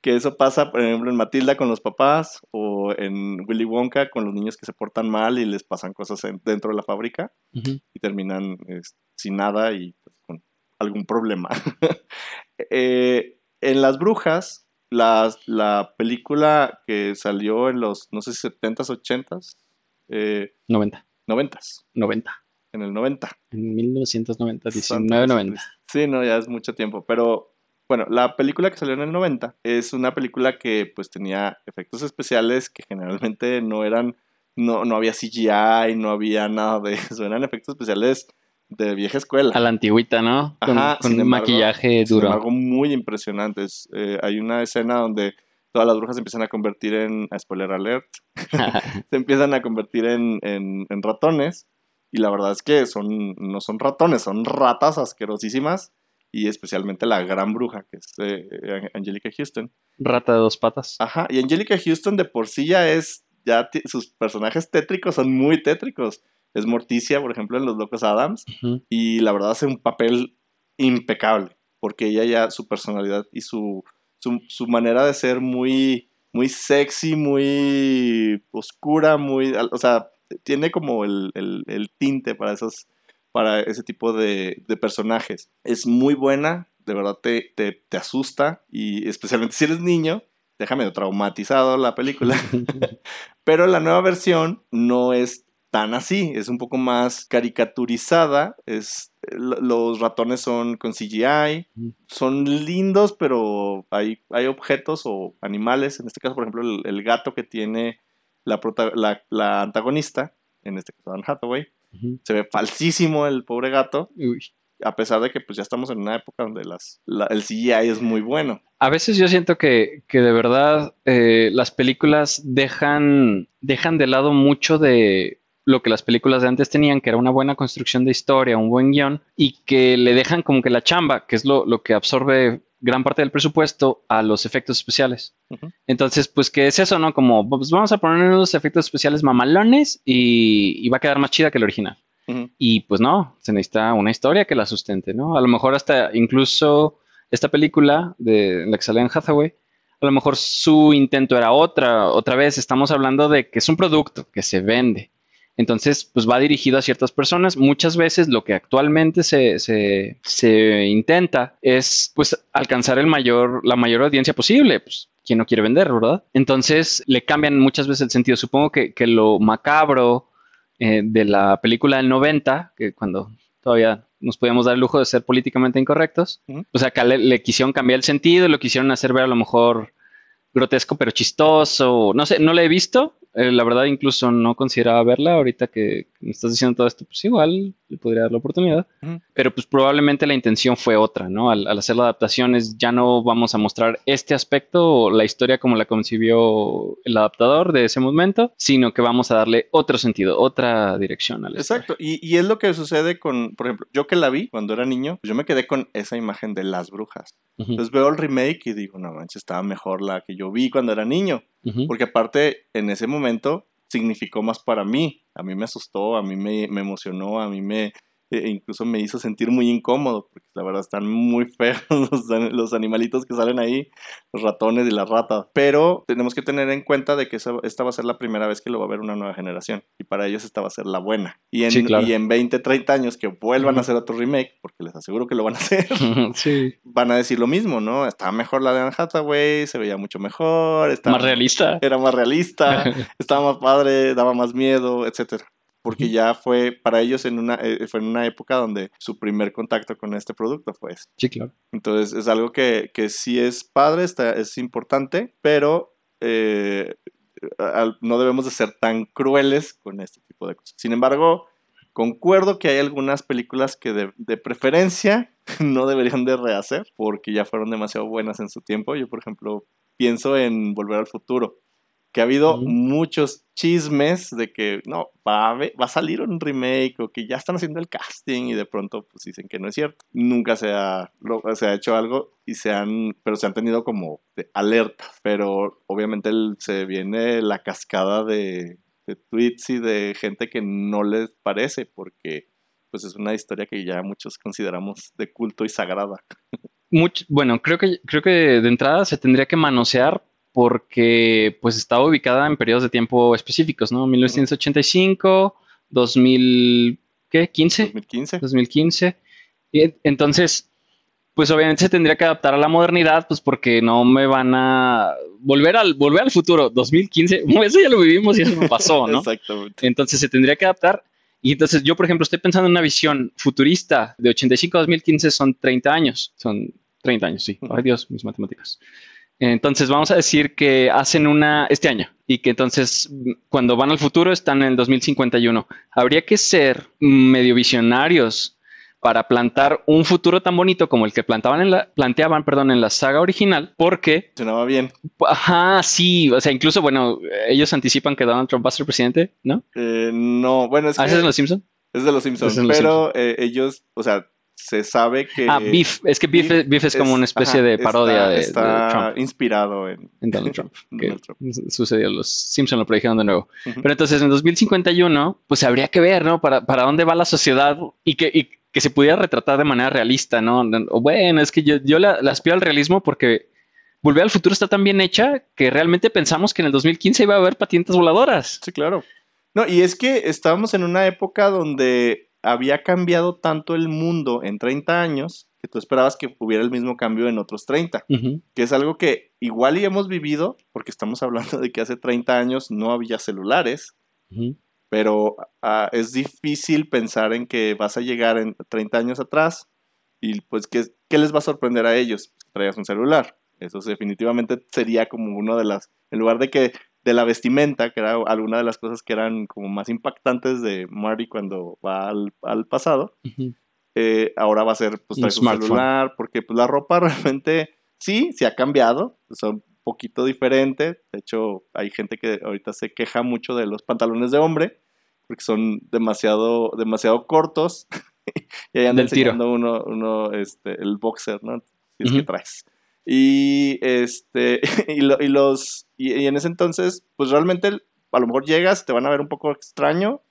Que eso pasa, por ejemplo, en Matilda con los papás o en Willy Wonka con los niños que se portan mal y les pasan cosas en- dentro de la fábrica y terminan es, sin nada y algún problema. Eh, en Las Brujas, las- la película que salió en los, no sé si 70s, 80s, eh, 90. 90s, 90. en el 90. En 1990, Santo 1990. Sí, no, ya es mucho tiempo, pero bueno, la película que salió en el 90 es una película que pues tenía efectos especiales que generalmente no eran, no, no había CGI, no había nada de eso, eran efectos especiales de vieja escuela. A la antigüita, ¿no? Con, Ajá, con un embargo- maquillaje duro. embargo, muy impresionantes. Eh, hay una escena donde todas las brujas se empiezan a convertir en, a spoiler alert, se empiezan a convertir en, en- en ratones. Y la verdad es que son, no son ratones, son ratas asquerosísimas. Y especialmente la gran bruja, que es eh, eh, Angelica Houston. Rata de dos patas. Ajá, y Angelica Houston de por sí ya es ya sus personajes tétricos son muy tétricos. Es Morticia, por ejemplo, en Los Locos Adams. Y la verdad hace un papel impecable. Porque ella ya, su personalidad y su, su, manera de ser muy, muy sexy, muy oscura, muy. O sea, tiene como el, el, tinte para esos para ese tipo de, de, personajes. Es muy buena, de verdad te, te, te, asusta y especialmente si eres niño, déjame traumatizado la película. Pero la nueva versión no es tan así, es un poco más caricaturizada, es, los ratones son con CGI, son lindos, pero hay, hay objetos o animales, en este caso, por ejemplo, el, gato que tiene la, la, antagonista, en este caso Anne Hathaway, se ve falsísimo el pobre gato. A pesar de que pues ya estamos en una época donde las, el CGI es muy bueno. A veces yo siento que, que de verdad eh, las películas dejan, dejan de lado mucho de lo que las películas de antes tenían, que era una buena construcción de historia, un buen guion, y que le dejan como que la chamba, que es lo, lo que absorbe gran parte del presupuesto a los efectos especiales. Entonces, pues, ¿qué es eso, no? Como, pues vamos a poner unos efectos especiales mamalones y, va a quedar más chida que el original. Y pues no, se necesita una historia que la sustente, ¿no? A lo mejor hasta incluso esta película de la que sale en Hathaway, a lo mejor su intento era otra, otra vez estamos hablando de que es un producto que se vende. Entonces, pues va dirigido a ciertas personas. Muchas veces lo que actualmente se, se, se intenta es pues alcanzar el mayor, la mayor audiencia posible. Pues, ¿quién no quiere vender, verdad? Entonces le cambian muchas veces el sentido. Supongo que, que lo macabro eh, de la película del 90, que cuando todavía nos podíamos dar el lujo de ser políticamente incorrectos, o sea, que le, quisieron cambiar el sentido, lo quisieron hacer ver a lo mejor grotesco pero chistoso, no sé, no lo he visto, eh, la verdad, incluso no consideraba verla. Ahorita que me estás diciendo todo esto, pues igual le podría dar la oportunidad. Pero pues probablemente la intención fue otra, ¿no? Al, hacer la adaptación es ya no vamos a mostrar este aspecto o la historia como la concibió el adaptador de ese momento, sino que vamos a darle otro sentido, otra dirección a la Exacto. Y, y, es lo que sucede con, por ejemplo, yo que la vi cuando era niño, pues yo me quedé con esa imagen de las brujas. Entonces veo el remake y digo, no manches, estaba mejor la que yo vi cuando era niño. Porque aparte, en ese momento significó más para mí. A mí me asustó, a mí me, me emocionó, a mí me, e incluso me hizo sentir muy incómodo, porque la verdad están muy feos los, animalitos que salen ahí, los ratones y las ratas. Pero tenemos que tener en cuenta de que esta va a ser la primera vez que lo va a ver una nueva generación, y para ellos esta va a ser la buena. Y en, y en 20, 30 años que vuelvan a hacer otro remake, porque les aseguro que lo van a hacer, van a decir lo mismo, ¿no? Estaba mejor la de Anne Hathaway, se veía mucho mejor, estaba más realista. Era más realista, estaba más padre, daba más miedo, etcétera porque ya fue para ellos en una, eh, fue en una época donde su primer contacto con este producto fue ese. Sí, claro. Entonces es algo que, que sí es padre, está, es importante, pero eh, no debemos de ser tan crueles con este tipo de cosas. Sin embargo, concuerdo que hay algunas películas que de, de preferencia no deberían de rehacer porque ya fueron demasiado buenas en su tiempo. Yo, por ejemplo, pienso en Volver al Futuro que ha habido muchos chismes de que no, va a, va a salir un remake o que ya están haciendo el casting y de pronto pues dicen que no es cierto. Nunca se ha, se ha hecho algo y se han, pero se han tenido como alerta, pero obviamente se viene la cascada de, de tweets y de gente que no les parece porque pues es una historia que ya muchos consideramos de culto y sagrada. bueno, creo que, creo que de entrada se tendría que manosear porque pues estaba ubicada en periodos de tiempo específicos, ¿no? 1985, 2000, ¿qué? 15? 2015. 2015. Y entonces, pues obviamente se tendría que adaptar a la modernidad, pues porque no me van a volver al volver al futuro 2015, eso ya lo vivimos y eso me pasó, ¿no? Exactamente. Entonces se tendría que adaptar y entonces yo, por ejemplo, estoy pensando en una visión futurista de 85 a 2015 son 30 años, son 30 años, sí. Ay Dios, mis matemáticas. Entonces vamos a decir que hacen una este año y que entonces cuando van al futuro están en el 2051. Habría que ser medio visionarios para plantar un futuro tan bonito como el que plantaban en la, planteaban, perdón, en la saga original, porque sonaba bien. Ajá, sí, o sea, incluso bueno, ellos anticipan que Donald Trump va a ser presidente, ¿no? Eh, no, bueno, es ¿Ah, es de los Simpsons? Es de los Simpsons, pero eh, ellos, o sea, se sabe que... Ah, Beef. Es que Beef, es, Beef es como una especie ajá, de parodia está, de, está de Trump. inspirado en En Donald Trump. que Donald Trump. sucedió. Los Simpson lo predijeron de nuevo. Pero entonces en 2051, pues habría que ver, ¿no? Para, para dónde va la sociedad y que, y que se pudiera retratar de manera realista, ¿no? O bueno, es que yo, yo la, la aspiro al realismo porque Volver al futuro está tan bien hecha que realmente pensamos que en el 2015 iba a haber patientes voladoras. Sí, claro. No, y es que estábamos en una época donde había cambiado tanto el mundo en 30 años que tú esperabas que hubiera el mismo cambio en otros 30, Ujú. que es algo que igual y hemos vivido, porque estamos hablando de que hace 30 años no había celulares, pero ah, es difícil pensar en que vas a llegar en 30 años atrás y pues ¿qué, qué les va a sorprender a ellos? Que traigas un celular. Eso definitivamente sería como uno de las, en lugar de que de la vestimenta, que era alguna de las cosas que eran como más impactantes de Marty cuando va al, al pasado, eh, ahora va a ser pues un smartphone. celular, porque pues la ropa realmente sí, se ha cambiado, son un poquito diferente, de hecho hay gente que ahorita se queja mucho de los pantalones de hombre, porque son demasiado, demasiado cortos, y ahí anda tiro. enseñando uno, uno este, el boxer, ¿no? Si es Ujú. que traes. Y este, y, lo- y los, y, y en ese entonces, pues realmente a lo mejor llegas, te van a ver un poco extraño,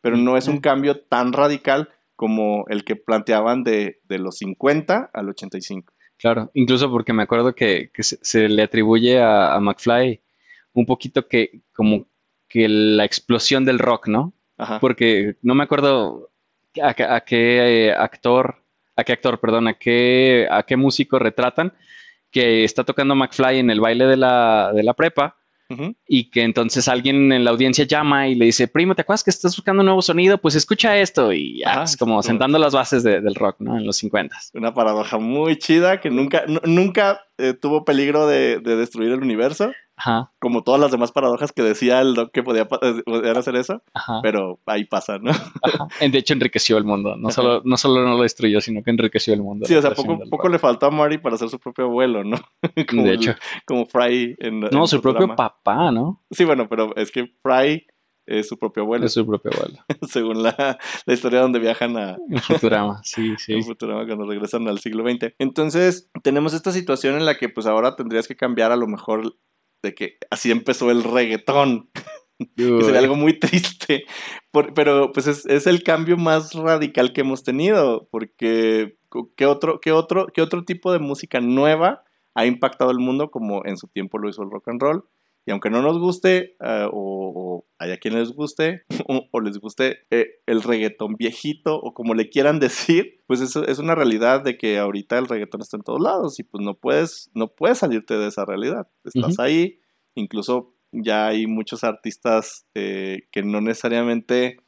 pero no es un cambio tan radical como el que planteaban de, de los 50 al 85. Claro, incluso porque me acuerdo que, que se, se le atribuye a, a McFly un poquito que como que la explosión del rock, ¿no? Ajá. Porque no me acuerdo a, qué- a qué eh, actor, a qué actor, perdón, a qué, a qué músico retratan que está tocando McFly en el baile de la, de la prepa y que entonces alguien en la audiencia llama y le dice, primo, ¿te acuerdas que estás buscando un nuevo sonido? Pues escucha esto y ya, es como sentando las bases de- del rock, ¿no? En los 50. Una paradoja muy chida que nunca, nu- nunca eh, tuvo peligro de, de destruir el universo, Ajá, como todas las demás paradojas que decía el doc que podía, eh, hacer eso, ajá. pero ahí pasa, ¿no? Ajá. De hecho, enriqueció el mundo. No solo, no solo no lo destruyó, sino que enriqueció el mundo. Sí, o sea, poco, poco le faltó a Marty para hacer su propio abuelo, ¿no? como, De hecho, como Fry en no, en su propio papá, ¿no? Sí, bueno, pero es que Fry es su propio abuelo, Es su propio abuelo. según la, la historia donde viajan a, En Futurama, sí, sí. en Futurama cuando regresan al siglo XX. Entonces, tenemos esta situación en la que pues ahora tendrías que cambiar a lo mejor de que así empezó el reggaetón, que sería algo muy triste, Por- pero pues es, es el cambio más radical que hemos tenido, porque ¿qué otro, qué, otro, ¿qué otro tipo de música nueva ha impactado el mundo como en su tiempo lo hizo el rock and roll? Y aunque no nos guste, eh, o, o haya quien les guste, o, o les guste eh, el reggaetón viejito, o como le quieran decir, pues eso es una realidad de que ahorita el reggaetón está en todos lados y pues no puedes, no puedes salirte de esa realidad. Estás ahí, incluso ya hay muchos artistas eh, que no necesariamente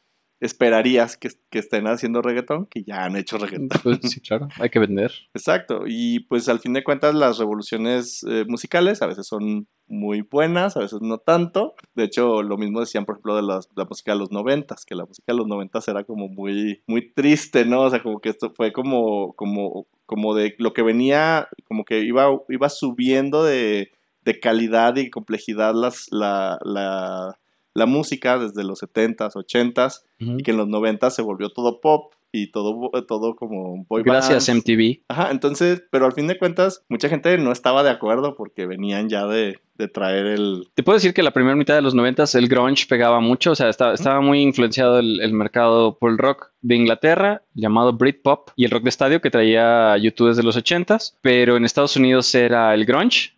esperarías que, que estén haciendo reggaetón, que ya han hecho reggaetón. Pues, sí, claro, hay que vender. Exacto, y pues al fin de cuentas las revoluciones eh, musicales a veces son muy buenas, a veces no tanto. De hecho, lo mismo decían, por ejemplo, de las- la música de los noventas, que la música de los noventas era como muy, muy triste, ¿no? O sea, como que esto fue como, como, como de lo que venía, como que iba, iba subiendo de, de calidad y complejidad las, la, la, la música desde los 70s, 80s, Ujú. y que en los 90s se volvió todo pop y todo, todo como boy Gracias, bands. MTV. Ajá, entonces, pero al fin de cuentas, mucha gente no estaba de acuerdo porque venían ya de, de traer el... Te puedo decir que la primera mitad de los noventas el grunge pegaba mucho, o sea, estaba, estaba muy influenciado el, el mercado por el rock de Inglaterra, llamado Britpop, y el rock de estadio que traía YouTube desde los ochentas, pero en Estados Unidos era el grunge,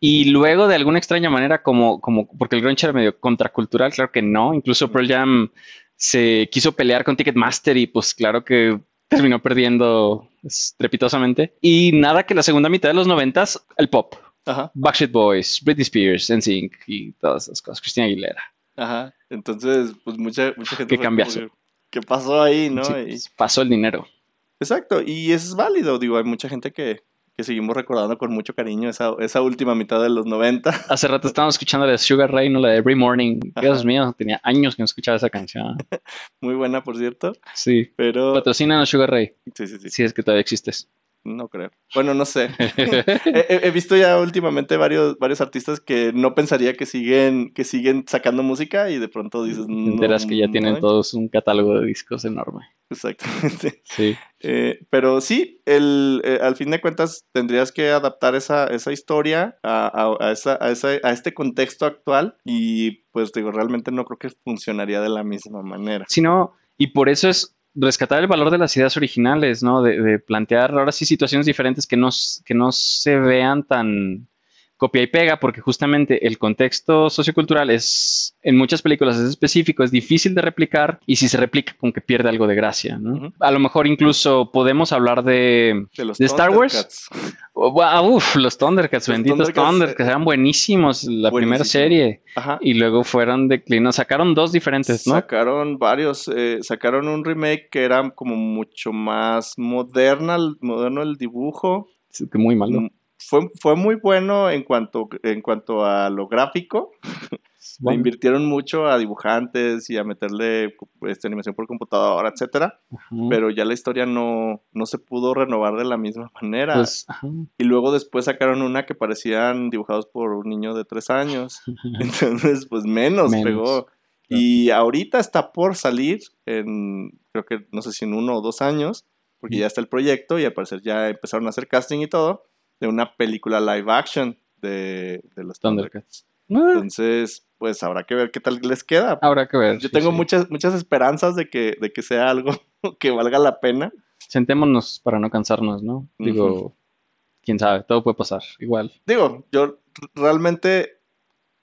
Y luego de alguna extraña manera, como, como, porque el grunge era medio contracultural, claro que no, incluso Pearl Jam se quiso pelear con Ticketmaster y pues claro que terminó perdiendo estrepitosamente. Y nada que la segunda mitad de los noventas, el pop. Ajá, Backstreet Boys, Britney Spears, NSYNC y todas esas cosas. Cristina Aguilera. ajá. Entonces, pues mucha, mucha gente... Qué cambiazo. ¿Qué pasó ahí, no? Sí, pues, pasó el dinero. exacto, y eso es válido, digo, hay mucha gente que, que seguimos recordando con mucho cariño esa, esa última mitad de los 90. Hace rato estábamos escuchando la de Sugar Ray, no la de Every Morning. Ajá. Dios mío, tenía años que no escuchaba esa canción. Muy buena, por cierto, Sí. pero... Patrocina a Sugar Ray, Sí, sí, sí. si es que todavía existes. No creo. Bueno, no sé. he, he visto ya últimamente varios, varios artistas que no pensaría que siguen, que siguen sacando música y de pronto dices... Te enteras no, que ya tienen no". todos un catálogo de discos enorme. Exactamente. Sí. Eh, pero sí, el, eh, al fin de cuentas tendrías que adaptar esa, esa historia a, a- a esa- a esa- a este contexto actual y pues digo, realmente no creo que funcionaría de la misma manera. Sino, y por eso es rescatar el valor de las ideas originales, ¿no? De, de plantear ahora sí situaciones diferentes que no, que no se vean tan copia y pega, porque justamente el contexto sociocultural es, en muchas películas es específico, es difícil de replicar, y si se replica, como que pierde algo de gracia. A lo mejor incluso podemos hablar de, De, los ¿De Star Wars? Wow, uf, los Thundercats, Los benditos Thundercats, Thundercats, eran buenísimos la primera serie, Ajá. y luego fueron declinando, sacaron dos diferentes, ¿no? Sacaron varios, eh, sacaron un remake que era como mucho más moderna, moderno el dibujo. Que muy malo. Fue, fue muy bueno en cuanto, en cuanto a lo gráfico. Le Bueno, invirtieron mucho a dibujantes y a meterle este, animación por computadora, etcétera. ajá. Pero ya la historia no, no se pudo renovar de la misma manera. Pues, y luego después sacaron una que parecían dibujados por un niño de tres años. Entonces, pues menos, Menos, pegó. Y ahorita está por salir en, creo que no sé si en uno o dos años, porque ya está el proyecto y al parecer ya empezaron a hacer casting y todo, de una película live action de, de los Thundercats. Ah, Entonces, pues habrá que ver qué tal les queda. Habrá que ver. Yo sí, tengo sí. muchas, muchas esperanzas de que, de que sea algo que valga la pena. Sentémonos para no cansarnos, ¿no? Digo, quién sabe, todo puede pasar. Igual. Digo, yo realmente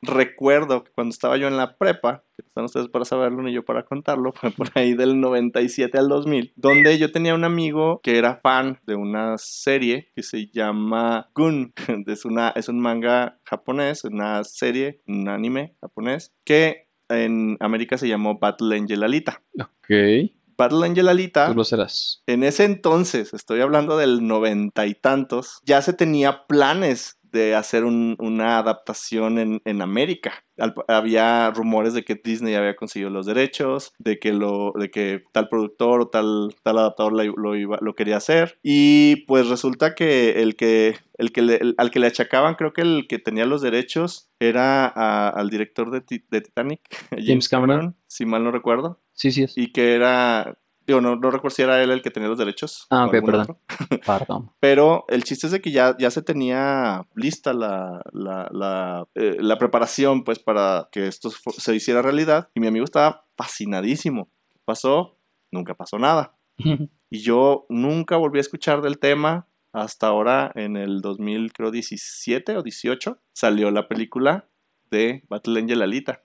recuerdo que cuando estaba yo en la prepa, que están ustedes para saberlo ni yo para contarlo, fue por ahí del 97 al 2000, donde yo tenía un amigo que era fan de una serie que se llama Gun. Es, una, es un manga japonés, una serie, un anime japonés, que en América se llamó Battle Angel Alita. Ok. Battle Angel Alita Tú lo serás. en ese entonces, estoy hablando del noventa y tantos, ya se tenía planes de hacer un- una adaptación en, en América. Al- había rumores de que Disney había conseguido los derechos, de que, lo, de que tal productor o tal, tal adaptador lo, iba- lo quería hacer. Y pues resulta que el que, el que le- el- al que le achacaban, creo que el que tenía los derechos era a- al director de, de Titanic, James, Cameron. Cameron, si mal no recuerdo Sí, sí es. y que era, digo, no, no recuerdo si era él el que tenía los derechos. Ah, ok, perdón. Perdón. Pero el chiste es de que ya, ya se tenía lista la, la, la, eh, la preparación, pues, para que esto se hiciera realidad. Y mi amigo estaba fascinadísimo. ¿Qué pasó? Nunca pasó nada. Y yo nunca volví a escuchar del tema hasta ahora, en el 2017 o 18, salió la película de Battle Angel Alita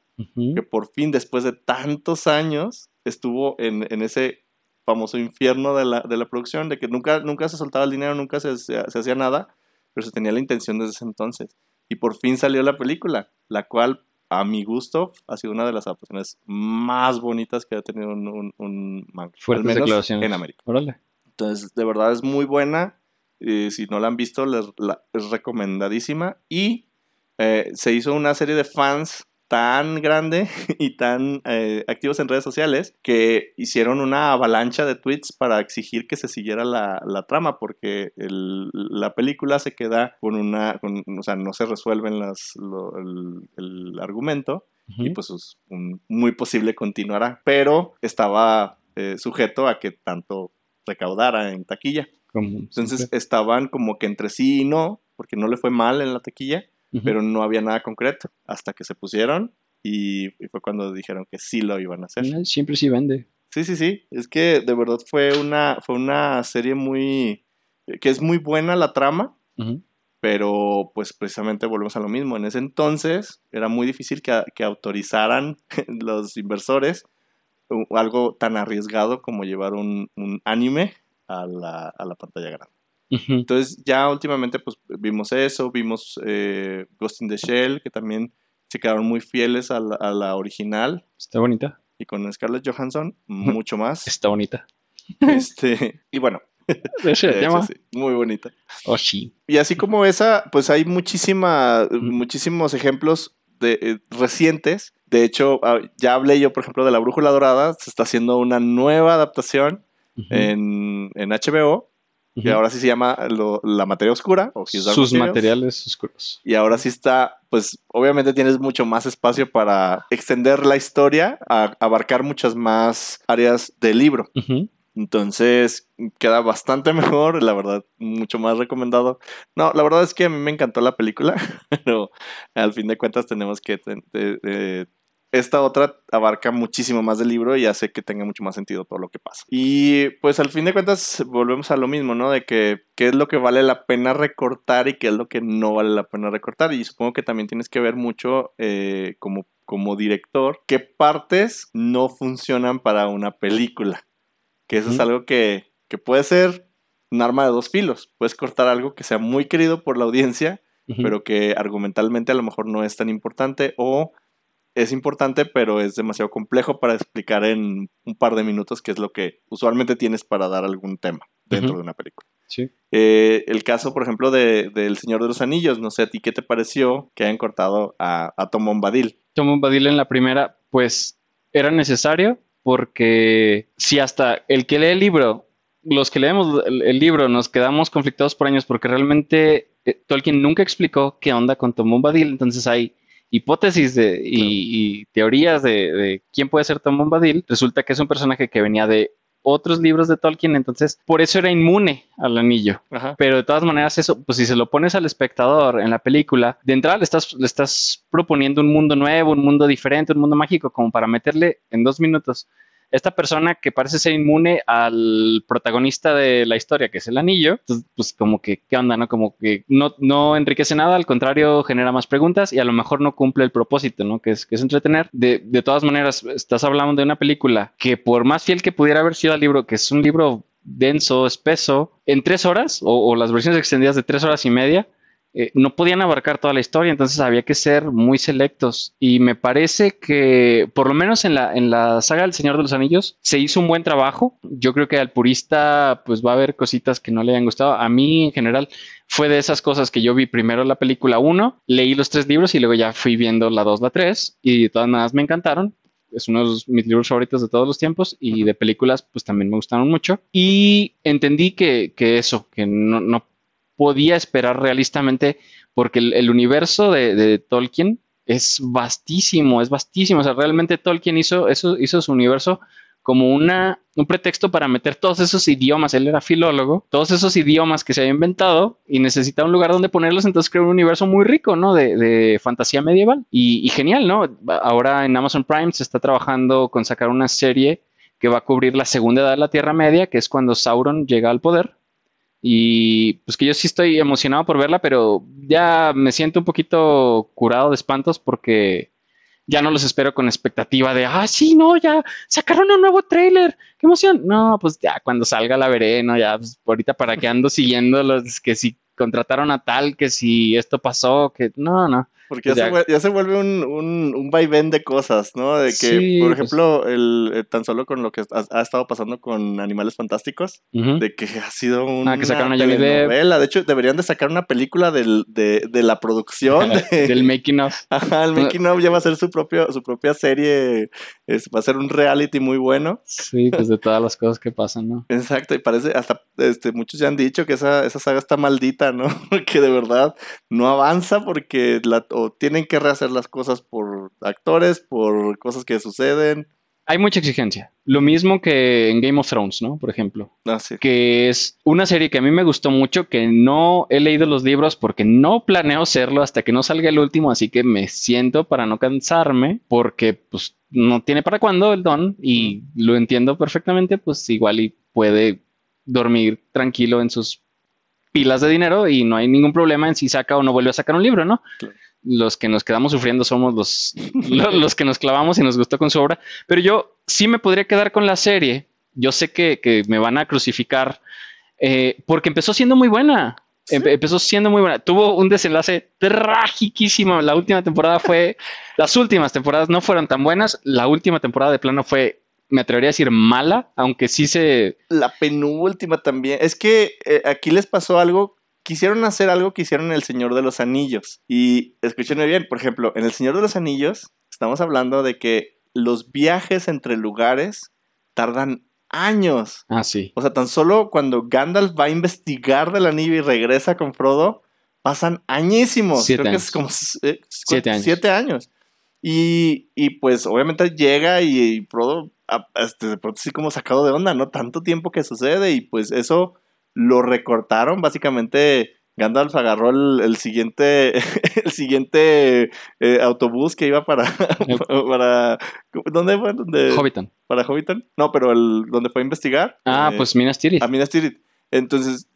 que por fin, después de tantos años, estuvo en, en ese famoso infierno de la, de la producción, de que nunca, nunca se soltaba el dinero, nunca se, se- se hacía nada, pero se tenía la intención desde ese entonces. Y por fin salió la película, la cual, a mi gusto, ha sido una de las adaptaciones más bonitas que ha tenido un, un, un manga. Fuertes al menos declaraciones. en América. Órale. Entonces, de verdad es muy buena. eh, si no la han visto, les- la- es recomendadísima. Y eh, se hizo una serie de fans tan grande y tan eh, activos en redes sociales que hicieron una avalancha de tweets para exigir que se siguiera la, la trama porque el- la película se queda con una, con- o sea, no se resuelven las, lo- el, el argumento y Ujú. pues es un- muy posible continuará, pero estaba eh, sujeto a que tanto recaudara en taquilla. Entonces estaban como que entre sí y no, porque no le fue mal en la taquilla, Pero no había nada concreto hasta que se pusieron y, y fue cuando dijeron que sí lo iban a hacer. Siempre sí vende. Sí, sí, sí, es que de verdad fue una, fue una serie muy, que es muy buena la trama, Ujú. pero pues precisamente volvemos a lo mismo. En ese entonces era muy difícil que, que autorizaran los inversores algo tan arriesgado como llevar un, un anime a la, a la pantalla grande. Entonces ya últimamente pues vimos eso, vimos eh, Ghost in the Shell, que también se quedaron muy fieles a la, a la original Está bonita. y con Scarlett Johansson mucho más. Está bonita. este, y bueno, ¿Eso se eso llama? sí, muy bonita. Oh, sí. Y así como esa, pues hay muchísima, muchísimos ejemplos de, eh, recientes. De hecho, ah, ya hablé yo, por ejemplo, de La Brújula Dorada. Se está haciendo una nueva adaptación en, en HBO que ahora sí se llama la materia oscura. O Sus materiales oscuros. Y ahora sí está, pues obviamente tienes mucho más espacio para extender la historia, a abarcar muchas más áreas del libro. Entonces queda bastante mejor, la verdad, mucho más recomendado. No, la verdad es que a mí me encantó la película, pero al fin de cuentas tenemos que esta otra abarca muchísimo más del libro y hace que tenga mucho más sentido todo lo que pasa. Y pues al fin de cuentas volvemos a lo mismo, ¿no? De que qué es lo que vale la pena recortar y qué es lo que no vale la pena recortar. Y supongo que también tienes que ver mucho eh, como, como director qué partes no funcionan para una película. Que eso es algo que, que puede ser un arma de dos filos. Puedes cortar algo que sea muy querido por la audiencia, pero que argumentalmente a lo mejor no es tan importante o es importante, pero es demasiado complejo para explicar en un par de minutos qué es lo que usualmente tienes para dar algún tema dentro de una película. Sí. Eh, el caso, por ejemplo, de, El Señor de los Anillos, no sé a ti qué te pareció que hayan cortado a, a Tom Bombadil. Tom Bombadil en la primera, pues era necesario porque si hasta el que lee el libro, los que leemos el, libro nos quedamos conflictados por años porque realmente eh, Tolkien nunca explicó qué onda con Tom Bombadil, entonces hay hipótesis de, y, teorías de, quién puede ser Tom Bombadil, resulta que es un personaje que venía de otros libros de Tolkien, entonces por eso era inmune al anillo. Pero de todas maneras, eso, pues si se lo pones al espectador en la película, de entrada le estás, le estás proponiendo un mundo nuevo, un mundo diferente, un mundo mágico, como para meterle en dos minutos esta persona que parece ser inmune al protagonista de la historia, que es el anillo, pues, como que, ¿qué onda? ¿No? Como que no, no enriquece nada, al contrario, genera más preguntas y a lo mejor no cumple el propósito, ¿no? Que es, que es entretener. De, de todas maneras, estás hablando de una película que por más fiel que pudiera haber sido al libro, que es un libro denso, espeso, en tres horas o las versiones extendidas de tres horas y media, eh, no podían abarcar toda la historia, entonces había que ser muy selectos. Y me parece que, por lo menos en la, en la saga del Señor de los Anillos, se hizo un buen trabajo. Yo creo que al purista, pues va a haber cositas que no le hayan gustado. A mí, en general, fue de esas cosas que yo vi primero la película 1, leí los tres libros y luego ya fui viendo la 2, la 3, y de todas maneras me encantaron es uno de mis libros favoritos de todos los tiempos y de películas pues también me gustaron mucho y entendí que, que eso, que no, no, podía esperar realistamente, porque el, universo de, Tolkien es vastísimo, es vastísimo. O sea, realmente Tolkien hizo, eso, hizo su universo como una, un pretexto para meter todos esos idiomas. Él era filólogo, todos esos idiomas que se había inventado y necesitaba un lugar donde ponerlos. Entonces creó un universo muy rico, ¿no? De, fantasía medieval y, y, genial, ¿no? Ahora en Amazon Prime se está trabajando con sacar una serie que va a cubrir la segunda edad de la Tierra Media, que es cuando Sauron llega al poder. Y pues que yo sí estoy emocionado por verla, pero ya me siento un poquito curado de espantos porque ya no los espero con expectativa de, ah, sí, no, ya sacaron un nuevo tráiler, qué emoción. No, pues ya cuando salga la veré, ¿no? Ya, pues, ahorita para que ando siguiendo los que si contrataron a tal, que si esto pasó, que no, no. Porque ya, Se, vuelve un, un, un, vaivén de cosas, ¿no? De que, por pues ejemplo, el, eh, tan solo con lo que ha, estado pasando con Animales Fantásticos, de que ha sido una ah, que sacaron una telenovela. De hecho, deberían de sacar una película del, de, de la producción. del making of. Ajá, el making of ya va a ser su, propio, su propia serie, es, va a ser un reality muy bueno. Sí, pues de todas las cosas que pasan, ¿no? Exacto, y parece, hasta este, muchos ya han dicho que esa, esa saga está maldita, ¿no? que de verdad no avanza porque la o tienen que rehacer las cosas por actores, por cosas que suceden. Hay mucha exigencia. Lo mismo que en Game of Thrones, ¿no? Por ejemplo. Ah, sí. Que es una serie que a mí me gustó mucho, que no he leído los libros porque no planeo hacerlo hasta que no salga el último, así que me siento para no cansarme, porque pues no tiene para cuándo el don y lo entiendo perfectamente, pues igual y puede dormir tranquilo en sus pilas de dinero y no hay ningún problema en si saca o no vuelve a sacar un libro, ¿no? Los que nos quedamos sufriendo somos los, los, que nos clavamos y nos gustó con su obra. Pero yo sí me podría quedar con la serie. Yo sé que, me van a crucificar eh, porque empezó siendo muy buena. empezó siendo muy buena. Tuvo un desenlace trágiquísimo. La última temporada fue. las últimas temporadas no fueron tan buenas. La última temporada de plano fue me atrevería a decir mala, aunque sí se... La penúltima también. Es que eh, aquí les pasó algo quisieron hacer algo que hicieron en El Señor de los Anillos. Y escúchenme bien, por ejemplo, en El Señor de los Anillos estamos hablando de que los viajes entre lugares tardan años. Ah, sí. O sea, tan solo cuando Gandalf va a investigar del anillo y regresa con Frodo, pasan añísimos. Siete Creo que años. es como eh, Siete años. Siete años. Y, y, pues obviamente llega y, y Frodo a- este, de pronto sí como sacado de onda, ¿no? Tanto tiempo que sucede y pues eso lo recortaron. Básicamente Gandalf agarró el, el siguiente, el siguiente eh, autobús que iba para, para... ¿Dónde fue? ¿Dónde? Hobbiton. ¿Para Hobbiton? No, pero el donde fue a investigar. Ah, eh, pues Minas Tirith. a Minas Tirith. Entonces,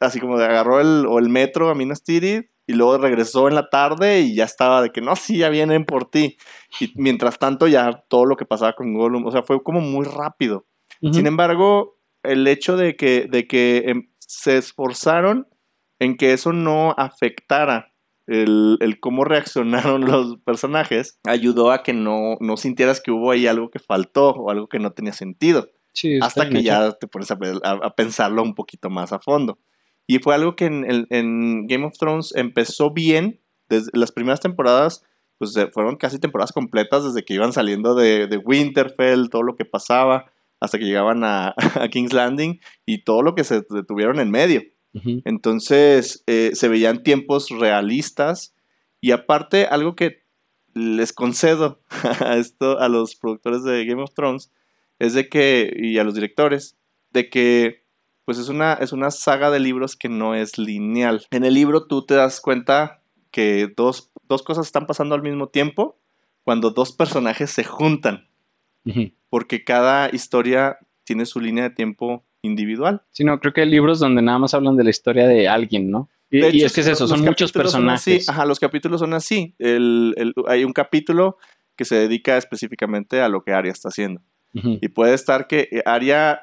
así como agarró el, o el metro a Minas Tirith y luego regresó en la tarde y ya estaba de que no, sí, ya vienen por ti. Y mientras tanto ya todo lo que pasaba con Gollum, o sea, fue como muy rápido. Sin embargo, el hecho de que, de que em, se esforzaron en que eso no afectara el, el cómo reaccionaron los personajes, ayudó a que no, no sintieras que hubo ahí algo que faltó o algo que no tenía sentido Sí, hasta que ya te pones a, a- a pensarlo un poquito más a fondo. Y fue algo que en, en- en Game of Thrones empezó bien. Desde las primeras temporadas, pues fueron casi temporadas completas desde que iban saliendo de, de Winterfell, todo lo que pasaba, hasta que llegaban a, a King's Landing y todo lo que se detuvieron en medio. Entonces eh, se veían tiempos realistas y aparte algo que les concedo a esto a los productores de Game of Thrones es de que y a los directores de que pues es una es una saga de libros que no es lineal. En el libro tú te das cuenta que dos, dos cosas están pasando al mismo tiempo cuando dos personajes se juntan Ujú. porque cada historia tiene su línea de tiempo individual. Sí, no, creo que hay libros donde nada más hablan de la historia de alguien, ¿no? Y, De y hecho, es que es eso, son muchos capítulos son así. personajes. Ajá, los capítulos son así. El- el- hay un capítulo que se dedica específicamente a lo que Arya está haciendo. Ujú. Y puede estar que eh, Arya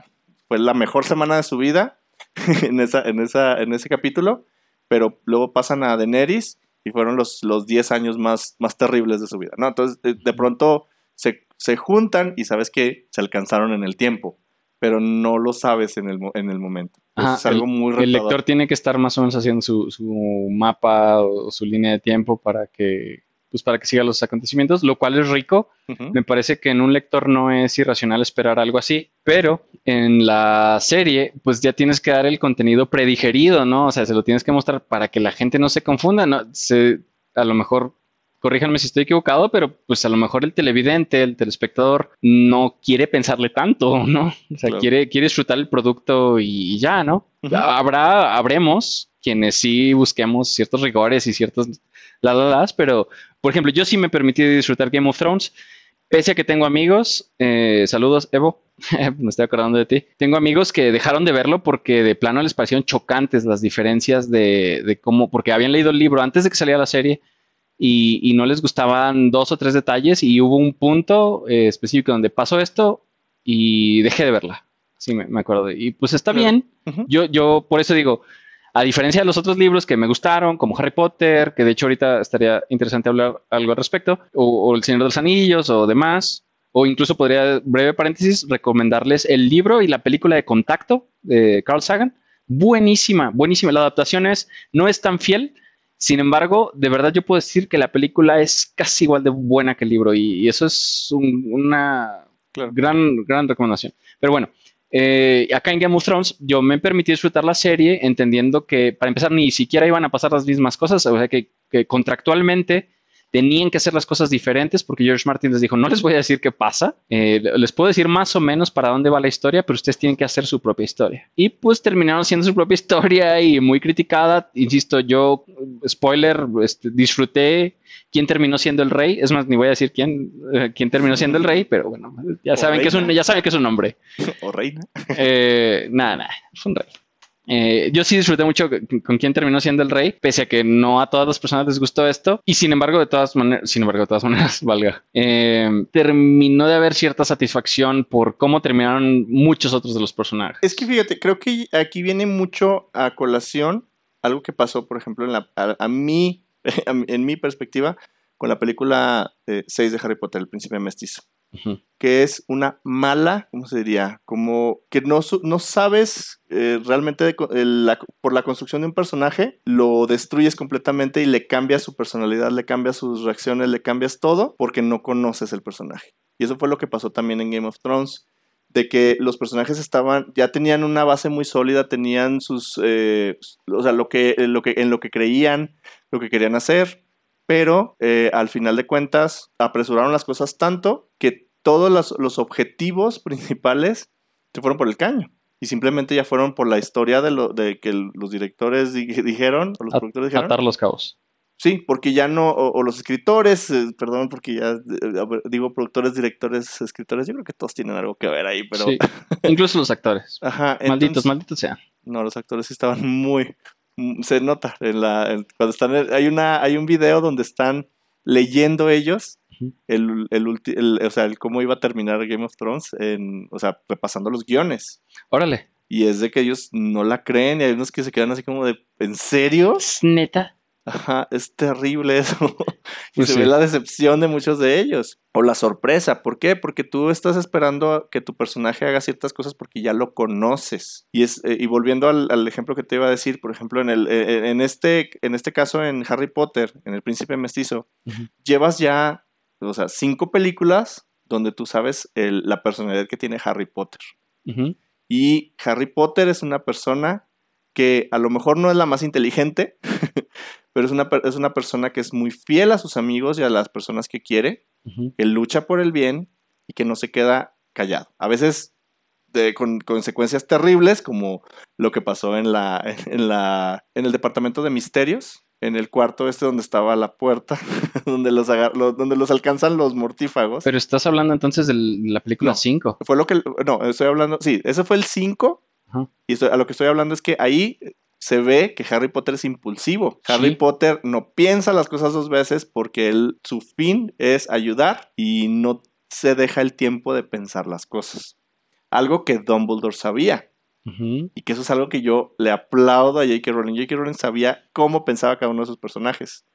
fue la mejor semana de su vida en, esa, en, esa, en ese capítulo, pero luego pasan a Daenerys y fueron los, los 10 años más, más terribles de su vida, ¿no? Entonces, de, de pronto se, se juntan y sabes que se alcanzaron en el tiempo, pero no lo sabes en el, en el momento. Ajá, es algo muy El lector tiene que estar más o menos haciendo su, su mapa o su línea de tiempo para que, pues para que siga los acontecimientos, lo cual es rico. Me parece que en un lector no es irracional esperar algo así, pero en la serie, pues ya tienes que dar el contenido predigerido, ¿no? O sea, se lo tienes que mostrar para que la gente no se confunda, ¿no? Se, a lo mejor, corríjanme si estoy equivocado, pero pues a lo mejor el televidente, el telespectador, no quiere pensarle tanto, ¿no? O sea, Claro. quiere, quiere disfrutar el producto y, y ya, ¿no? Ujú. Habrá, habremos quienes sí busquemos ciertos rigores y ciertos la, la, las, pero por ejemplo, yo sí me permití disfrutar Game of Thrones, pese a que tengo amigos, eh, saludos, Evo, me estoy acordando de ti, tengo amigos que dejaron de verlo porque de plano les parecieron chocantes las diferencias de, de cómo, porque habían leído el libro antes de que saliera la serie y, y no les gustaban dos o tres detalles y hubo un punto eh, específico donde pasó esto y dejé de verla. Sí, me, me acuerdo. Y pues está Claro. bien. Ujú. Yo, yo por eso digo, a diferencia de los otros libros que me gustaron, como Harry Potter, que de hecho ahorita estaría interesante hablar algo al respecto, o, o El Señor de los Anillos, o demás, o incluso podría, breve paréntesis, recomendarles el libro y la película de Contacto de Carl Sagan. Buenísima, buenísima. La adaptación es, no es tan fiel, sin embargo, de verdad yo puedo decir que la película es casi igual de buena que el libro, y, y eso es un- una Claro. gran, gran recomendación. Pero bueno, eh, acá en Game of Thrones yo me permití disfrutar la serie entendiendo que para empezar ni siquiera iban a pasar las mismas cosas, o sea que, que contractualmente tenían que hacer las cosas diferentes porque George Martin les dijo, no les voy a decir qué pasa, eh, les puedo decir más o menos para dónde va la historia, pero ustedes tienen que hacer su propia historia. Y pues terminaron siendo su propia historia y muy criticada, insisto, yo, spoiler, este, disfruté quién terminó siendo el rey, es más, ni voy a decir quién, eh, quién terminó siendo el rey, pero bueno, ya O saben, que es un, ya saben que es un hombre. O reina. Eh, nada, nada, es un rey. Eh, yo sí disfruté mucho con, quién terminó siendo el rey, pese a que no a todas las personas les gustó esto. Y sin embargo, de todas maneras, sin embargo, de todas maneras, valga, eh, terminó de haber cierta satisfacción por cómo terminaron muchos otros de los personajes. Es que fíjate, creo que aquí viene mucho a colación algo que pasó, por ejemplo, en la, a, mí, en mi perspectiva, con la película 6 de Harry Potter, El Príncipe Mestizo, Que es una mala, ¿cómo se diría? Como que no, no sabes eh, realmente por la construcción de un personaje, lo destruyes completamente y le cambias su personalidad, le cambias sus reacciones, le cambias todo porque no conoces el personaje. Y eso fue lo que pasó también en Game of Thrones. de que los personajes estaban, ya tenían una base muy sólida, tenían sus, eh, o sea, lo que, lo que, en lo que creían, lo que querían hacer, pero eh, al final de cuentas apresuraron las cosas tanto todos los, los objetivos principales se fueron por el caño. Y simplemente ya fueron por la historia de, lo, de que los directores di- dijeron, o los At- productores dijeron. Atar los cabos. Sí, porque ya no, o, o los escritores, eh, perdón, porque ya eh, digo productores, directores, escritores, yo creo que todos tienen algo que ver ahí, pero... Sí. Incluso los actores. Ajá, malditos, entonces- malditos sean. No, los actores estaban muy... Se nota en la... en- cuando están... hay, una, hay un video donde están leyendo ellos El, el, el- o sea, el cómo iba a terminar Game of Thrones, en, o sea, repasando los guiones. Órale. Y es de que ellos no la creen y hay unos que se quedan así como de, ¿en serio? ¿Es neta? Ajá, es terrible eso. y Pues se sí. ve la decepción de muchos de ellos. O la sorpresa. ¿Por qué? Porque tú estás esperando a que tu personaje haga ciertas cosas porque ya lo conoces. Y, es, eh, y volviendo al, al ejemplo que te iba a decir, por ejemplo, en, el, eh, en, este, en este caso en Harry Potter, en El Príncipe Mestizo, llevas ya, o sea, cinco películas donde tú sabes el- la personalidad que tiene Harry Potter. Y Harry Potter es una persona que a lo mejor no es la más inteligente, pero es una, es una persona que es muy fiel a sus amigos y a las personas que quiere, Ujú. que lucha por el bien y que no se queda callado. A veces de- con consecuencias terribles, como lo que pasó en, la, en, la, en el departamento de misterios, en el cuarto este donde estaba la puerta, donde los, lo- donde los alcanzan los mortífagos. Pero estás hablando entonces de la película No. 5. Fue lo que, no, estoy hablando, sí, ese fue el 5. Ajá. Y estoy- a lo que estoy hablando es que ahí se ve que Harry Potter es impulsivo. Harry. Potter no piensa las cosas dos veces porque él, su fin es ayudar y no se deja el tiempo de pensar las cosas. Algo que Dumbledore sabía. Y que eso es algo que yo le aplaudo a J.K. Rowling. J.K. Rowling sabía cómo pensaba cada uno de sus personajes.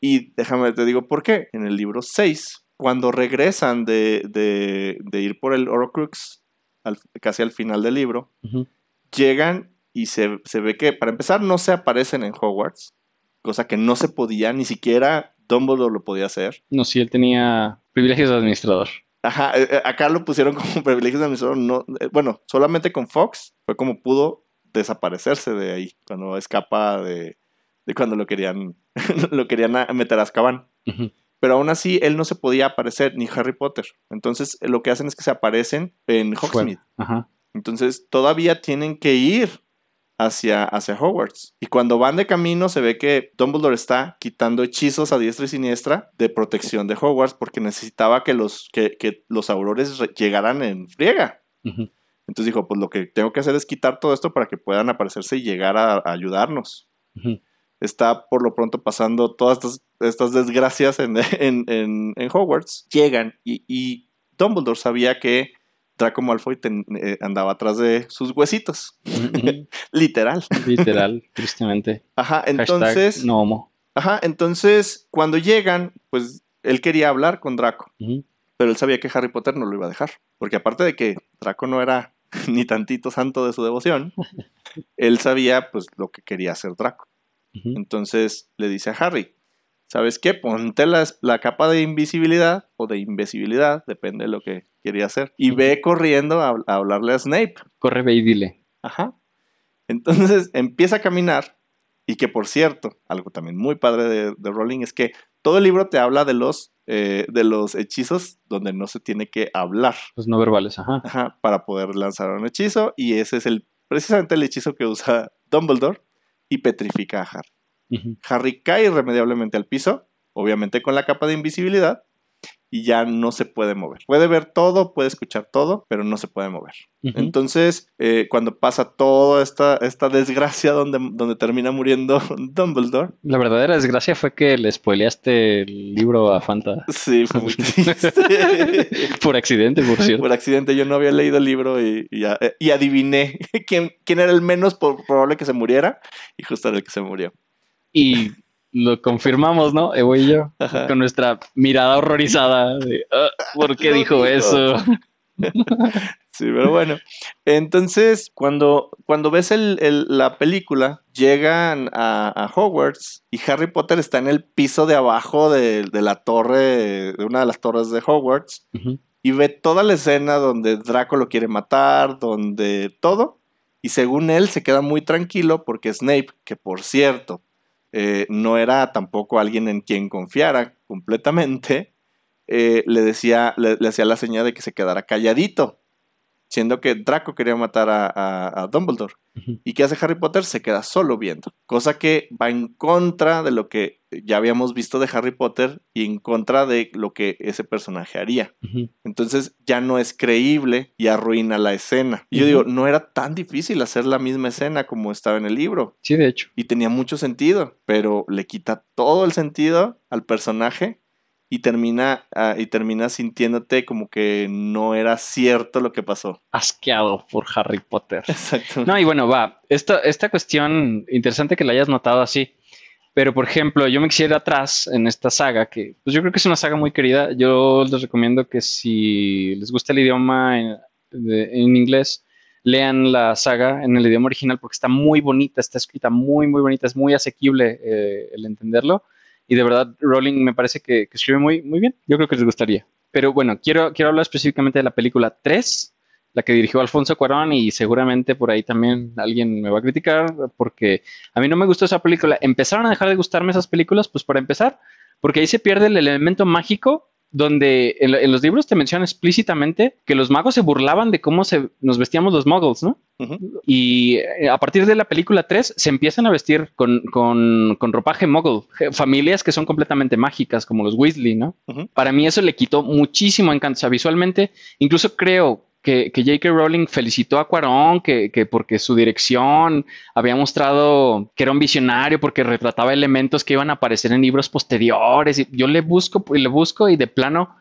Y déjame, te digo por qué. En el libro 6, cuando regresan de, de- de ir por el Horcrux, al- casi al final del libro, llegan y se, se ve que, para empezar, no se aparecen en Hogwarts, cosa que no se podía, ni siquiera Dumbledore lo podía hacer. No, sí, él tenía privilegios de administrador. Ajá, eh, eh, acá lo pusieron como privilegios de administrador. No, eh, bueno, solamente con Fox fue como pudo desaparecerse de ahí, cuando escapa de, de cuando lo querían, lo querían meter a Azkaban. Pero aún así, él no se podía aparecer, ni Harry Potter. Entonces, lo que hacen es que se aparecen en Hogsmeade. Ajá. Entonces, todavía tienen que ir hacia, hacia Hogwarts. Y cuando van de camino, se ve que Dumbledore está quitando hechizos a diestra y siniestra de protección de Hogwarts porque necesitaba que los, que, que los aurores re- llegaran en friega. Entonces dijo, pues lo que tengo que hacer es quitar todo esto para que puedan aparecerse y llegar a, a ayudarnos. Está por lo pronto pasando todas estas, estas desgracias en, en, en- en Hogwarts. Llegan y, y Dumbledore sabía que Draco Malfoy ten- eh, andaba atrás de sus huesitos. Literal. Literal, tristemente. Ajá, Hashtag entonces, no homo. ajá, entonces cuando llegan, pues él quería hablar con Draco, pero él sabía que Harry Potter no lo iba a dejar, porque aparte de que Draco no era ni tantito santo de su devoción, él sabía pues lo que quería hacer Draco. Entonces le dice a Harry, ¿sabes qué? Ponte la, la capa de invisibilidad o de invisibilidad, depende de lo que quería hacer, y ve corriendo a, a hablarle a Snape. Corre, ve y dile. Ajá. Entonces empieza a caminar y que por cierto, algo también muy padre de, de Rowling es que todo el libro te habla de los, eh, de los hechizos donde no se tiene que hablar Los no verbales, ajá. ajá, para poder lanzar un hechizo y ese es el, precisamente el hechizo que usa Dumbledore y petrifica a Harry. Ujú. Harry cae irremediablemente al piso, obviamente con la capa de invisibilidad, y ya no se puede mover. Puede ver todo, puede escuchar todo, pero no se puede mover. Entonces, eh, cuando pasa toda esta, esta desgracia donde, donde termina muriendo Dumbledore, La verdadera desgracia fue que le spoileaste el libro a Fanta. sí, fue muy triste. Por accidente, por cierto. Por accidente, yo no había leído el libro y, y, a- y adiviné quién, quién era el menos probable que se muriera, y justo era el que se murió. Y lo confirmamos, ¿no? Evo y yo. Ajá. Con nuestra mirada horrorizada de, "Ah, ¿por qué dijo dijo". eso? Sí, pero bueno. Entonces, cuando, cuando ves el- el- la película, llegan a, a Hogwarts y Harry Potter está en el piso de abajo de, de la torre, de una de las torres de Hogwarts, y ve toda la escena donde Draco lo quiere matar, donde todo, y según él se queda muy tranquilo porque Snape, que por cierto, eh, no era tampoco alguien en quien confiara completamente, eh, le decía, le, hacía la señal de que se quedara calladito, siendo que Draco quería matar a, Dumbledore. ¿Y qué hace Harry Potter? Se queda solo viendo, cosa que va en contra de lo que ya habíamos visto de Harry Potter y en contra de lo que ese personaje haría. Entonces ya no es creíble y arruina la escena. Y yo digo, no era tan difícil hacer la misma escena como estaba en el libro. Sí, de hecho. Y tenía mucho sentido, pero le quita todo el sentido al personaje y termina, ah, y termina sintiéndote como que no era cierto lo que pasó. Asqueado por Harry Potter. Exacto. No, y bueno, va, esta, esta cuestión interesante que la hayas notado así. Pero, por ejemplo, yo me quisiera atrás en esta saga, que pues yo creo que es una saga muy querida. Yo les recomiendo que si les gusta el idioma en, inglés, lean la saga en el idioma original porque está muy bonita, está escrita muy, muy bonita, es muy asequible eh, el entenderlo. Y de verdad, Rowling me parece que, escribe muy, muy bien. Yo creo que les gustaría. Pero bueno, quiero, quiero hablar específicamente de la película 3, la que dirigió Alfonso Cuarón, y seguramente por ahí también alguien me va a criticar porque a mí no me gustó esa película. Empezaron a dejar de gustarme esas películas, pues para empezar, porque ahí se pierde el elemento mágico donde en, los libros te menciona explícitamente que los magos se burlaban de cómo se, nos vestíamos los muggles, ¿no? Y eh, a partir de la película 3 se empiezan a vestir con, con, con ropaje muggle, familias que son completamente mágicas, como los Weasley, ¿no? Para mí eso le quitó muchísimo encanto. O sea, visualmente, incluso creo que, que J.K. Rowling felicitó a Cuarón que, que, porque su dirección había mostrado que era un visionario porque retrataba elementos que iban a aparecer en libros posteriores. Y yo le busco y le busco y de plano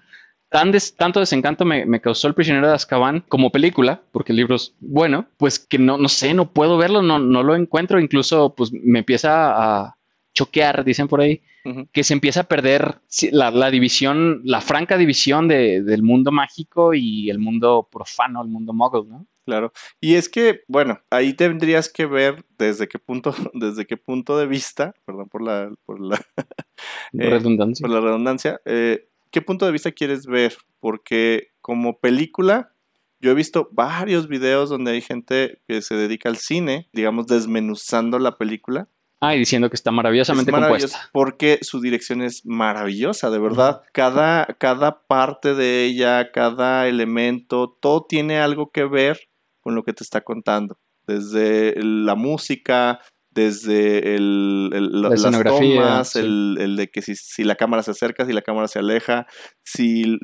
tan tanto desencanto me, causó El prisionero de Azkaban como película, porque el libro es bueno, pues que no, no sé, no puedo verlo, no, no lo encuentro, incluso pues me empieza a choquear, dicen por ahí, que se empieza a perder la, división, la franca división del mundo mágico y el mundo profano, el mundo muggle, ¿no? Claro. Y es que, bueno, ahí tendrías que ver desde qué punto, desde qué punto de vista, perdón por la, por la eh, redundancia. Por la redundancia, eh, ¿qué punto de vista quieres ver? Porque como película, yo he visto varios videos donde hay gente que se dedica al cine, digamos, desmenuzando la película Ah, y diciendo que está maravillosamente compuesta. Porque su dirección es maravillosa, de verdad. Cada, cada parte de ella, cada elemento, todo tiene algo que ver con lo que te está contando. Desde la música, desde el, las tomas, el, de que si, la cámara se acerca, si la cámara se aleja, si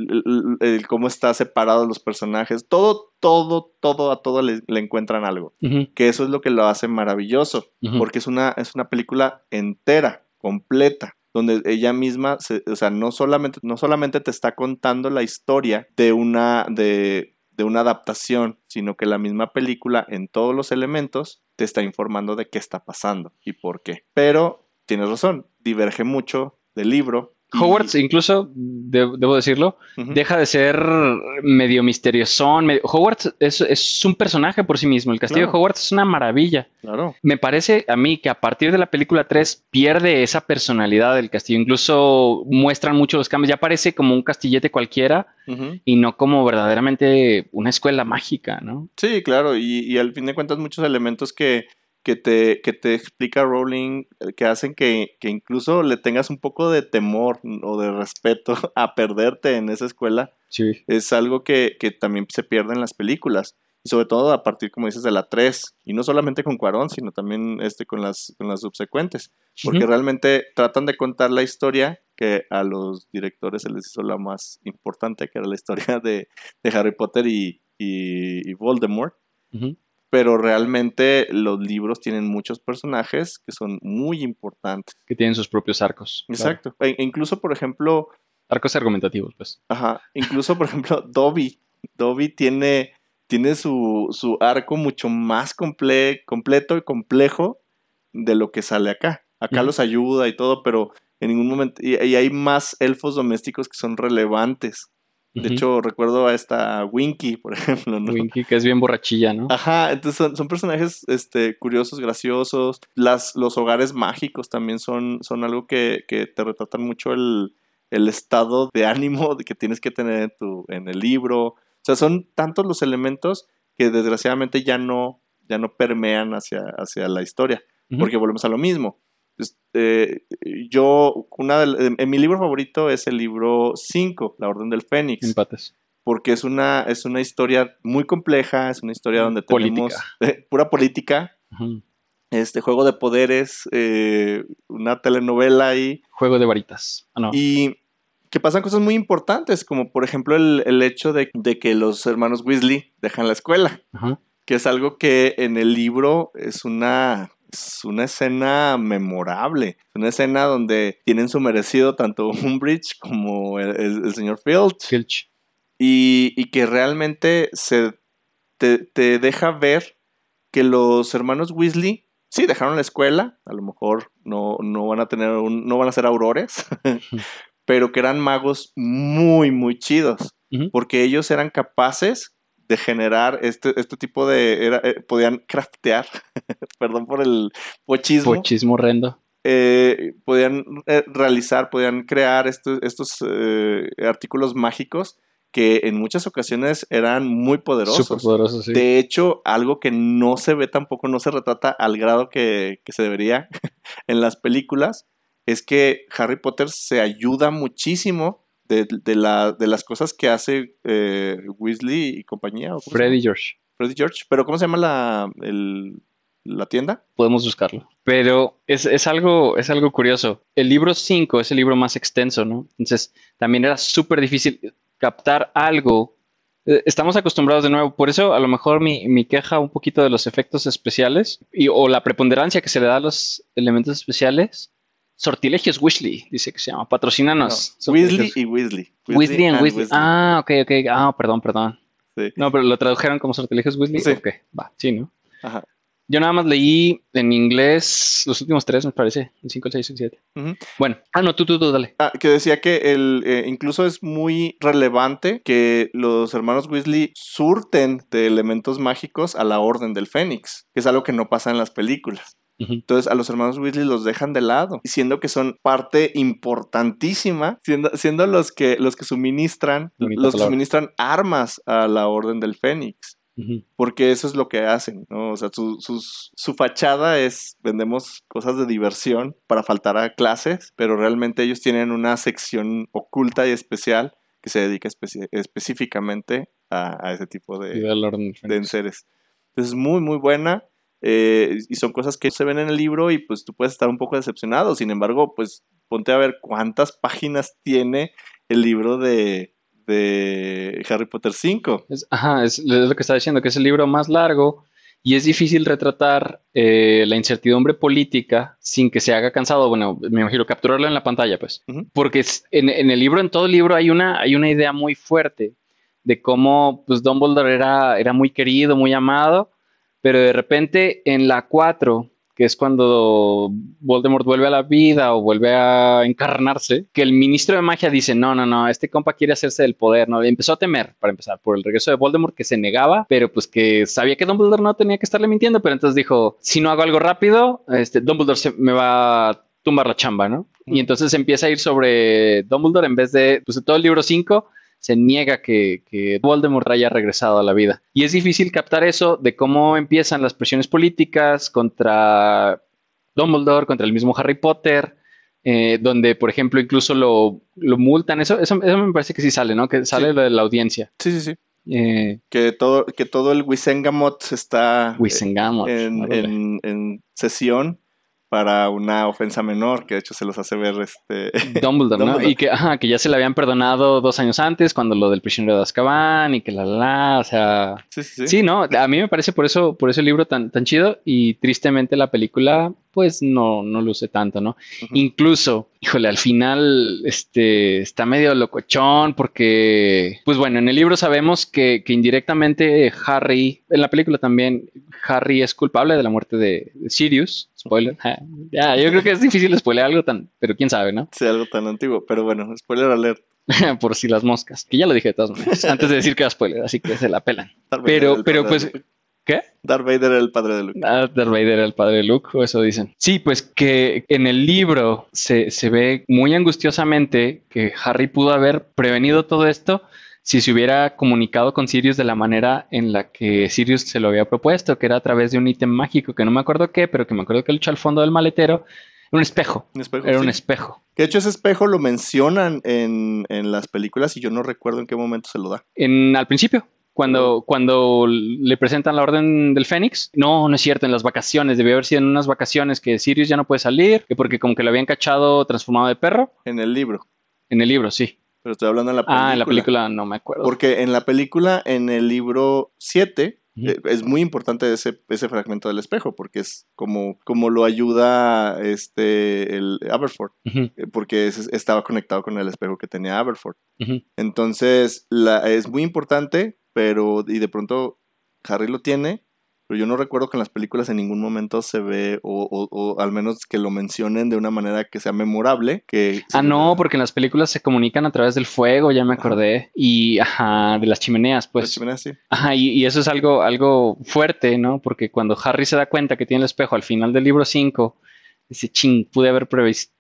cómo está separados los personajes, todo, todo, todo, a todo le, encuentran algo. Que eso es lo que lo hace maravilloso, porque es una, es una película entera, completa donde ella misma, o sea, no solamente, no solamente te está contando la historia de una, de, de una adaptación, sino que la misma película en todos los elementos te está informando de qué está pasando y por qué. Pero tienes razón, diverge mucho del libro Hogwarts, incluso, debo decirlo, deja de ser medio misterioso. Hogwarts es, un personaje por sí mismo. El castillo de Hogwarts es una maravilla. Claro. Me parece a mí que a partir de la película 3 pierde esa personalidad del castillo. Incluso muestran mucho los cambios. Ya parece como un castillete cualquiera y no como verdaderamente una escuela mágica, ¿no? Sí, claro. y al fin de cuentas, muchos elementos que que te, que te explica Rowling, eh, que hacen que, incluso le tengas un poco de temor o de respeto a perderte en esa escuela. Sí. Es algo que, también se pierde en las películas. Y sobre todo a partir, como dices, de la 3. Y no solamente con Cuarón, sino también este, con, las, con las subsecuentes. Porque realmente tratan de contar la historia que a los directores se les hizo la más importante, que era la historia de, Harry Potter y, y, Voldemort pero realmente los libros tienen muchos personajes que son muy importantes. Que tienen sus propios arcos. Exacto. E incluso, por ejemplo... Arcos argumentativos, pues. Ajá. Incluso, por ejemplo, Dobby. Dobby tiene, tiene su, arco mucho más completo y complejo de lo que sale acá. Acá los ayuda y todo, pero en ningún momento... y hay más elfos domésticos que son relevantes. De hecho, recuerdo a esta Winky, por ejemplo, ¿no? Winky, que es bien borrachilla, ¿no? Ajá, entonces son, personajes este, curiosos, graciosos. Las, los hogares mágicos también son, son algo que, te retratan mucho el, el estado de ánimo que tienes que tener en, tu, en el libro. O sea, son tantos los elementos que desgraciadamente ya no, ya no permean hacia, hacia la historia, porque volvemos a lo mismo. Este, yo, una en mi libro favorito es el libro 5, La Orden del Fénix. Empates. Porque es una, es una historia muy compleja, es una historia donde tenemos pura política, este juego de poderes, eh, una telenovela ahí. Juego de varitas. Ah, y que pasan cosas muy importantes, como por ejemplo el, hecho de, que los hermanos Weasley dejan la escuela, que es algo que en el libro es una, es una escena memorable, una escena donde tienen su merecido tanto Umbridge como el, señor Filch. Filch. Y, y, que realmente se te, te deja ver que los hermanos Weasley sí, dejaron la escuela, a lo mejor no, no van a tener no van a ser aurores, pero que eran magos muy, muy chidos, porque ellos eran capaces de generar este, este tipo de, eh, podían craftear, perdón por el pochismo. Pochismo horrendo. Eh, podían eh, realizar, podían crear estos, estos artículos mágicos que en muchas ocasiones eran muy poderosos. poderosos De hecho, algo que no se ve tampoco, no se retrata al grado que, se debería en las películas, es que Harry Potter se ayuda muchísimo de, la, de las cosas que hace eh, Weasley y compañía. Freddy George. Freddy George. Pero ¿cómo se llama la, la tienda? Podemos buscarlo. Pero es, es, algo, es algo curioso. El libro 5 es el libro más extenso, ¿no? Entonces, también era súper difícil captar algo. Eh, estamos acostumbrados de nuevo, por eso a lo mejor mi, queja un poquito de los efectos especiales y, o la preponderancia que se le da a los elementos especiales. Sortilegios Weasley, dice que se llama. Patrocínanos. Weasley y Weasley. Weasley, y Weasley. Ah, ok, ok. Ah, perdón, perdón. No, pero lo tradujeron como sortilegios Weasley. Sí. Ok, va, sí, ¿no? Ajá. Yo nada más leí en inglés los últimos tres, me parece, el 5, el 6 y el 7. Bueno, ah, no, tú, tú, tú, dale. Ah, que decía que el, eh, incluso es muy relevante que los hermanos Weasley surten de elementos mágicos a la Orden del Fénix, que es algo que no pasa en las películas. Entonces a los hermanos Weasley los dejan de lado, siendo que son parte importantísima, siendo, siendo los, que, los que suministran, los que suministran armas a la Orden del Fénix porque eso es lo que hacen, ¿no? O sea, su, su, fachada es vendemos cosas de diversión para faltar a clases, pero realmente ellos tienen una sección oculta y especial que se dedica específicamente a, ese tipo de, de enseres. Entonces es muy, muy buena. Eh, y son cosas que se ven en el libro y pues tú puedes estar un poco decepcionado. Sin embargo, pues ponte a ver cuántas páginas tiene el libro de, de Harry Potter 5. ajá, es, lo que está diciendo, que es el libro más largo y es difícil retratar eh, la incertidumbre política sin que se haga cansado. Bueno, me imagino capturarlo en la pantalla, pues. Porque en, el libro, en todo el libro, hay una, hay una idea muy fuerte de cómo pues, Dumbledore era, era muy querido, muy amado, pero de repente en la 4 que es cuando Voldemort vuelve a la vida o vuelve a encarnarse, que el ministro de magia dice, no, no, no, este compa quiere hacerse del poder, ¿no? empezó a temer, para empezar, por el regreso de Voldemort, que se negaba, pero pues que sabía que Dumbledore no tenía que estarle mintiendo, pero entonces dijo, si no hago algo rápido, este, Dumbledore se me va a tumbar la chamba, ¿no? Y entonces empieza a ir sobre Dumbledore en vez de, pues, todo el libro 5 se niega que, que, Voldemort haya regresado a la vida. Y es difícil captar eso de cómo empiezan las presiones políticas contra Dumbledore, contra el mismo Harry Potter, eh, donde, por ejemplo, incluso lo, multan. Eso, eso, me parece que sí sale, ¿no? Que sale lo de la audiencia. Sí, sí, sí. Eh, que, todo, que todo el Wisengamot está en, en sesión para una ofensa menor, que de hecho se los hace ver este... Dumbledore, ¿no? Y que, ajá, que ya se le habían perdonado dos años antes, cuando lo del prisionero de Azkaban, y que la, la, o sea... Sí, sí, sí. Sí, ¿no? A mí me parece por eso, por eso el libro tan, tan chido, y tristemente la película, pues, no, no luce tanto, ¿no? Incluso, híjole, al final, este, está medio locochón, porque, pues bueno, en el libro sabemos que, que indirectamente Harry, en la película también, Harry es culpable de la muerte de Sirius, spoiler. ya, yo creo que es difícil spoiler algo tan, pero quién sabe, ¿no? Sí, algo tan antiguo, pero bueno, spoiler alert. Por si las moscas, que ya lo dije de todas maneras, antes de decir que era spoiler, así que se la pelan. pero, pero pues ¿Qué? Darth Vader era el padre de Luke. Ah, Darth Vader era el padre de Luke, o eso dicen. Sí, pues que en el libro se, se ve muy angustiosamente que Harry pudo haber prevenido todo esto si se hubiera comunicado con Sirius de la manera en la que Sirius se lo había propuesto, que era a través de un ítem mágico, que no me acuerdo qué, pero que me acuerdo que lo echó al fondo del maletero. Un espejo. Un espejo, Era sí. un espejo. Que de hecho ese espejo lo mencionan en, en las películas y yo no recuerdo en qué momento se lo da. En, al principio, cuando, cuando le presentan la orden del Fénix, no, no es cierto, en las vacaciones, debió haber sido en unas vacaciones que Sirius ya no puede salir, que porque como que lo habían cachado transformado de perro. En el libro. En el libro, sí. Pero estoy hablando en la película. Ah, en la película no me acuerdo. Porque en la película, en el libro 7, Ujú. eh, es muy importante ese, ese fragmento del espejo, porque es como, como lo ayuda este, el Aberford, eh, porque es- estaba conectado con el espejo que tenía Aberford. Entonces, la, es muy importante, pero y de pronto Harry lo tiene, pero yo no recuerdo que en las películas en ningún momento se ve, o, o- o al menos que lo mencionen de una manera que sea memorable. Que Ah, no, porque en las películas se comunican a través del fuego, ya me acordé. Y, ajá, de las chimeneas, Pues, pues. chimenea, sí. Ajá, y, y eso es algo, algo fuerte, ¿no? Porque cuando Harry se da cuenta que tiene el espejo al final del libro 5, dice, ching, pude haber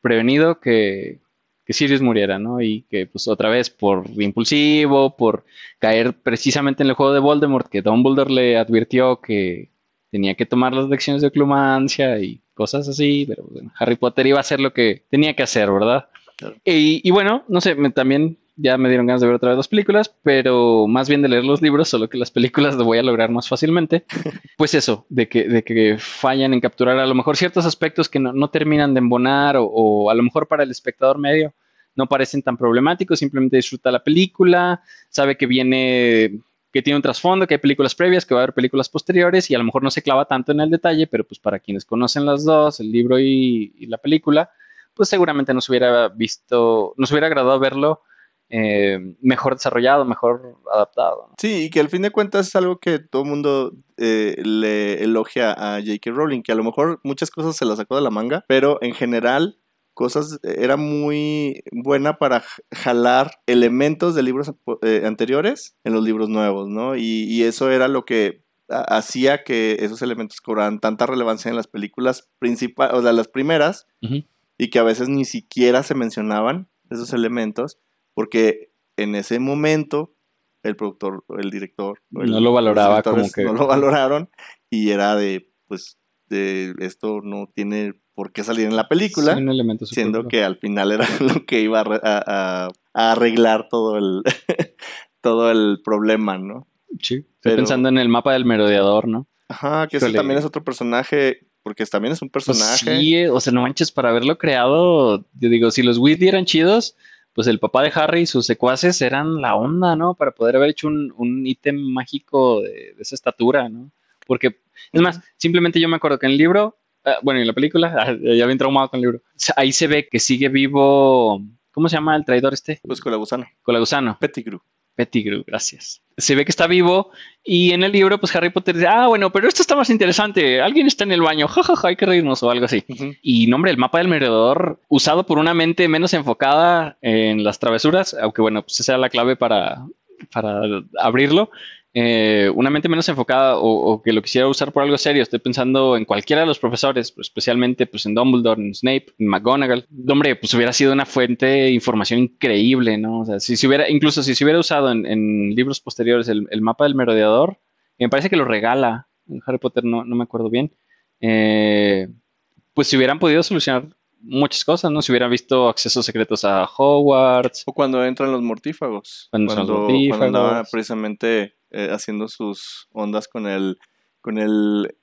prevenido que, que Sirius muriera, ¿no? Y que, pues, otra vez, por impulsivo, por caer precisamente en el juego de Voldemort, que Dumbledore le advirtió que tenía que tomar las lecciones de clumancia y cosas así, pero bueno, Harry Potter iba a hacer lo que tenía que hacer, ¿verdad? Claro. Y, y bueno, no sé, me- también ya me dieron ganas de ver otra vez las películas, pero más bien de leer los libros, solo que las películas lo voy a lograr más fácilmente. Pues eso, de que, de que fallan en capturar a lo mejor ciertos aspectos que no, no terminan de embonar o, o a lo mejor para el espectador medio no parecen tan problemáticos, simplemente disfruta la película, sabe que viene, que tiene un trasfondo, que hay películas previas, que va a haber películas posteriores y a lo mejor no se clava tanto en el detalle, pero pues para quienes conocen las dos, el libro y, y la película, pues seguramente nos hubiera visto, nos hubiera agradado verlo eh, mejor desarrollado, mejor adaptado. ¿no? Sí, y que al fin de cuentas es algo que todo el mundo eh, le elogia a J.K. Rowling, que a lo mejor muchas cosas se las sacó de la manga, pero en general cosas era muy buena para jalar elementos de libros eh, anteriores en los libros nuevos, ¿no? Y, y eso era lo que ha- hacía que esos elementos cobraran tanta relevancia en las películas principales, o sea, las primeras, y que a veces ni siquiera se mencionaban esos elementos, porque en ese momento el productor, el director, el- No lo valoraba como que- No lo valoraron y era de, pues, de esto no tiene por qué salir en la película, Sí, un siendo que al final era lo que iba a, re- a- a- a arreglar todo el, todo el problema, ¿no? Sí, estoy pero- pensando en el mapa del merodeador, ¿no? Ajá, que ese Híjole. también es otro personaje, porque también es un Pues personaje. sí, o sea, no manches, para haberlo creado, yo digo, si los Weasley eran chidos, pues el papá de Harry y sus secuaces eran la onda, ¿no? Para poder haber hecho un, un ítem mágico de, de esa estatura, ¿no? Porque, es más, simplemente yo me acuerdo que en el libro, ah, bueno, en la película, ah, ya bien traumado con el libro, ahí se ve que sigue vivo, ¿cómo se llama el traidor este? Pues con la gusana. Colagusano. Pettigrew. Pettigrew, gracias. Se ve que está vivo y en el libro, pues Harry Potter dice, ah, bueno, pero esto está más interesante. Alguien está en el baño, jajaja, hay que reírnos o algo así. Ujú. Y nombre, el mapa del merodeador, usado por una mente menos enfocada en las travesuras, aunque bueno, pues esa era la clave para, para abrirlo. Eh, una mente menos enfocada o, que lo quisiera usar por algo serio. Estoy pensando en cualquiera de los profesores, pues, especialmente pues, en Dumbledore, en Snape, en McGonagall. Hombre, pues hubiera sido una fuente de información increíble, ¿no? O sea, si se hubiera, incluso si se hubiera usado en, libros posteriores el, mapa del merodeador, me parece que lo regala. Harry Potter no, no me acuerdo bien. Eh, pues se hubieran podido solucionar muchas cosas, ¿no? Si hubieran visto accesos secretos a Hogwarts. O cuando entran los mortífagos. Cuando entran los cuando andaba mortífagos. precisamente eh, haciendo sus ondas con el, con el,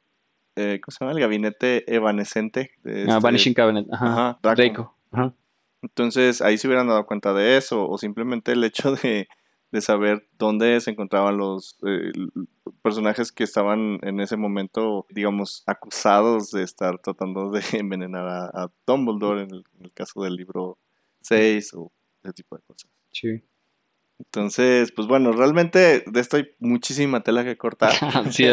eh, ¿cómo se llama? El gabinete evanescente. de Ah, este- Vanishing Cabinet. Ajá. Ajá, Draco. Draco. Ajá. Entonces ahí se hubieran dado cuenta de eso, o simplemente el hecho de, de saber dónde se encontraban los eh, personajes que estaban en ese momento, digamos, acusados de estar tratando de envenenar a, a Dumbledore en el, en el caso del libro 6 o ese tipo de cosas. Sí. Entonces, pues bueno, realmente de esto hay muchísima tela que cortar. Sí.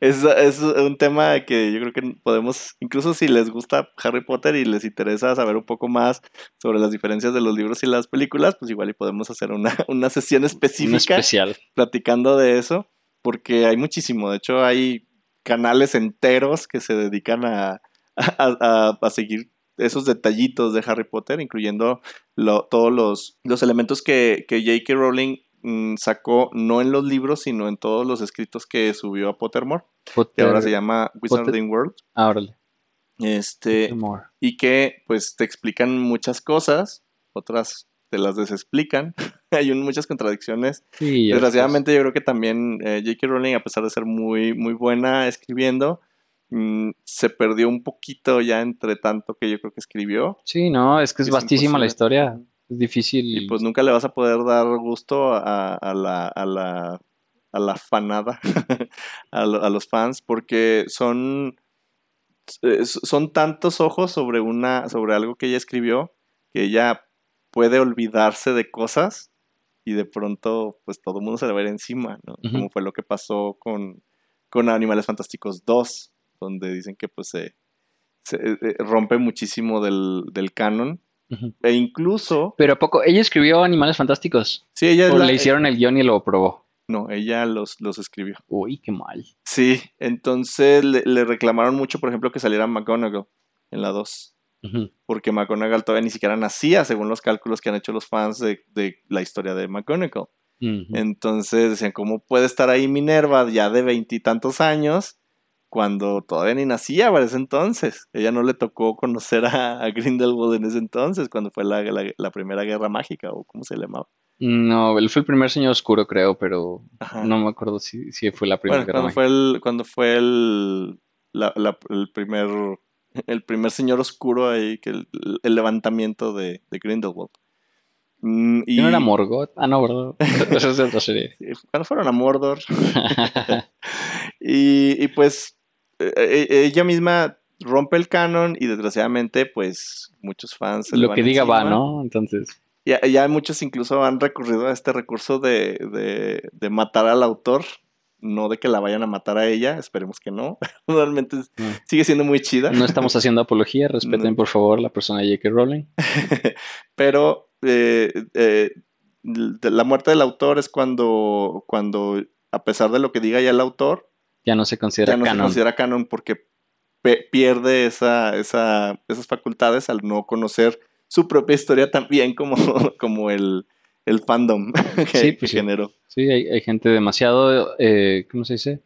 Es, es un tema que yo creo que podemos, incluso si les gusta Harry Potter y les interesa saber un poco más sobre las diferencias de los libros y las películas, pues igual y podemos hacer una, una sesión Un específica especial. platicando de eso, porque hay muchísimo. De hecho, hay canales enteros que se dedican a, a, a, seguir esos detallitos de Harry Potter, incluyendo lo, todos los, los, elementos que, que J.K. Rowling mm, sacó no en los libros, sino en todos los escritos que subió a Pottermore, que ahora se llama Wizarding World. Ah, este, y que pues te explican muchas cosas, otras te las desexplican. Hay muchas contradicciones. Desgraciadamente yo creo que también eh, J.K. Rowling, a pesar de ser muy, muy buena escribiendo, mm, se perdió un poquito ya entre tanto que yo creo que escribió. Sí, no, es que es, vastísima la historia. Es difícil. Y pues nunca le vas a poder dar gusto a, la, a la, a la fanada, a, a, los fans, porque son, eh, son tantos ojos sobre, una, sobre algo que ella escribió que ella puede olvidarse de cosas y de pronto pues todo el mundo se le va a ir encima, ¿no? Como fue lo que pasó con, con Animales Fantásticos 2, donde dicen que pues se, eh, eh, rompe muchísimo del, del canon. E incluso... Pero a poco, ella escribió Animales Fantásticos. Sí, ella... O le hicieron el guion y lo probó. No, ella los, los escribió. Uy, qué mal. Sí, entonces le, le reclamaron mucho, por ejemplo, que saliera McGonagall en la 2 porque McGonagall todavía ni siquiera nacía, según los cálculos que han hecho los fans de, la historia de McGonagall. Entonces decían, ¿cómo puede estar ahí Minerva ya de veintitantos años cuando todavía ni nacía para ese entonces? Ella no le tocó conocer a, Grindelwald en ese entonces, cuando fue la, la, primera guerra mágica o cómo se llamaba. No, él fue el primer señor oscuro, creo, pero no me acuerdo si, si fue la primera guerra cuando Fue el, cuando fue el, el primer el primer señor oscuro ahí, que el, levantamiento de, de Grindelwald. Mm, y... ¿No era Morgoth? Ah, no, ¿verdad? Eso es de otra serie. Cuando fueron a Mordor. y, y, pues e, e, ella misma rompe el canon y desgraciadamente pues muchos fans... Lo que diga va, ¿no? Entonces... Ya, ya muchos incluso han recurrido a este recurso de, de, de matar al autor no de que la vayan a matar a ella, esperemos que no. Realmente sigue siendo muy chida. No estamos haciendo apología, respeten por favor la persona de J.K. Rowling. Pero eh, eh, la muerte del autor es cuando, cuando, a pesar de lo que diga ya el autor, ya no se considera ya no canon. se considera canon porque pierde esa, esa, esas facultades al no conocer su propia historia tan bien como, como el, el fandom que, sí, pues generó. Sí, hay, gente demasiado, eh, ¿cómo se dice?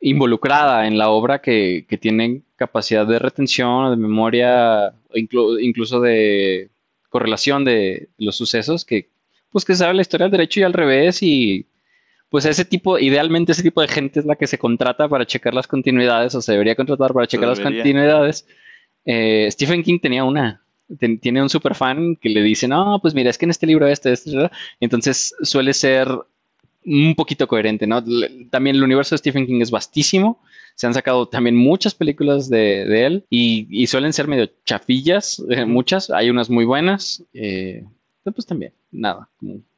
Involucrada en la obra que, que tienen capacidad de retención, de memoria, incluso de correlación de los sucesos, que pues que sabe la historia del derecho y al revés y pues ese tipo, idealmente ese tipo de gente es la que se contrata para checar las continuidades o se debería contratar para checar las continuidades. Eh, Stephen King tenía una, tiene un super fan que le dice, no, pues mira, es que en este libro este, este, entonces suele ser un poquito coherente, ¿no? También el universo de Stephen King es vastísimo, se han sacado también muchas películas de, él y, suelen ser medio chafillas, eh, muchas, hay unas muy buenas, eh, pues también, nada,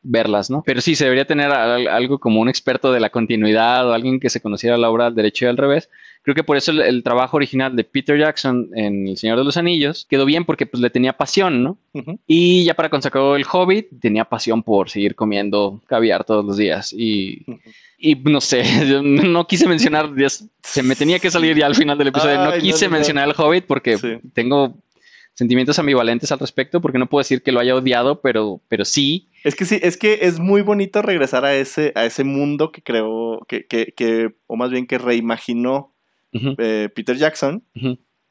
verlas, ¿no? Pero sí, se debería tener algo como un experto de la continuidad o alguien que se conociera la obra al derecho y al revés. Creo que por eso el, trabajo original de Peter Jackson en El Señor de los Anillos quedó bien porque pues le tenía pasión, ¿no? Y ya para cuando sacó El Hobbit, tenía pasión por seguir comiendo caviar todos los días y... Y no sé, no quise mencionar, se me tenía que salir ya al final del episodio, no quise mencionar el Hobbit porque tengo sentimientos ambivalentes al respecto, porque no puedo decir que lo haya odiado, pero, pero sí. Es que sí, es que es muy bonito regresar a ese, a ese mundo que creó, que, que, que o más bien que reimaginó eh, Peter Jackson,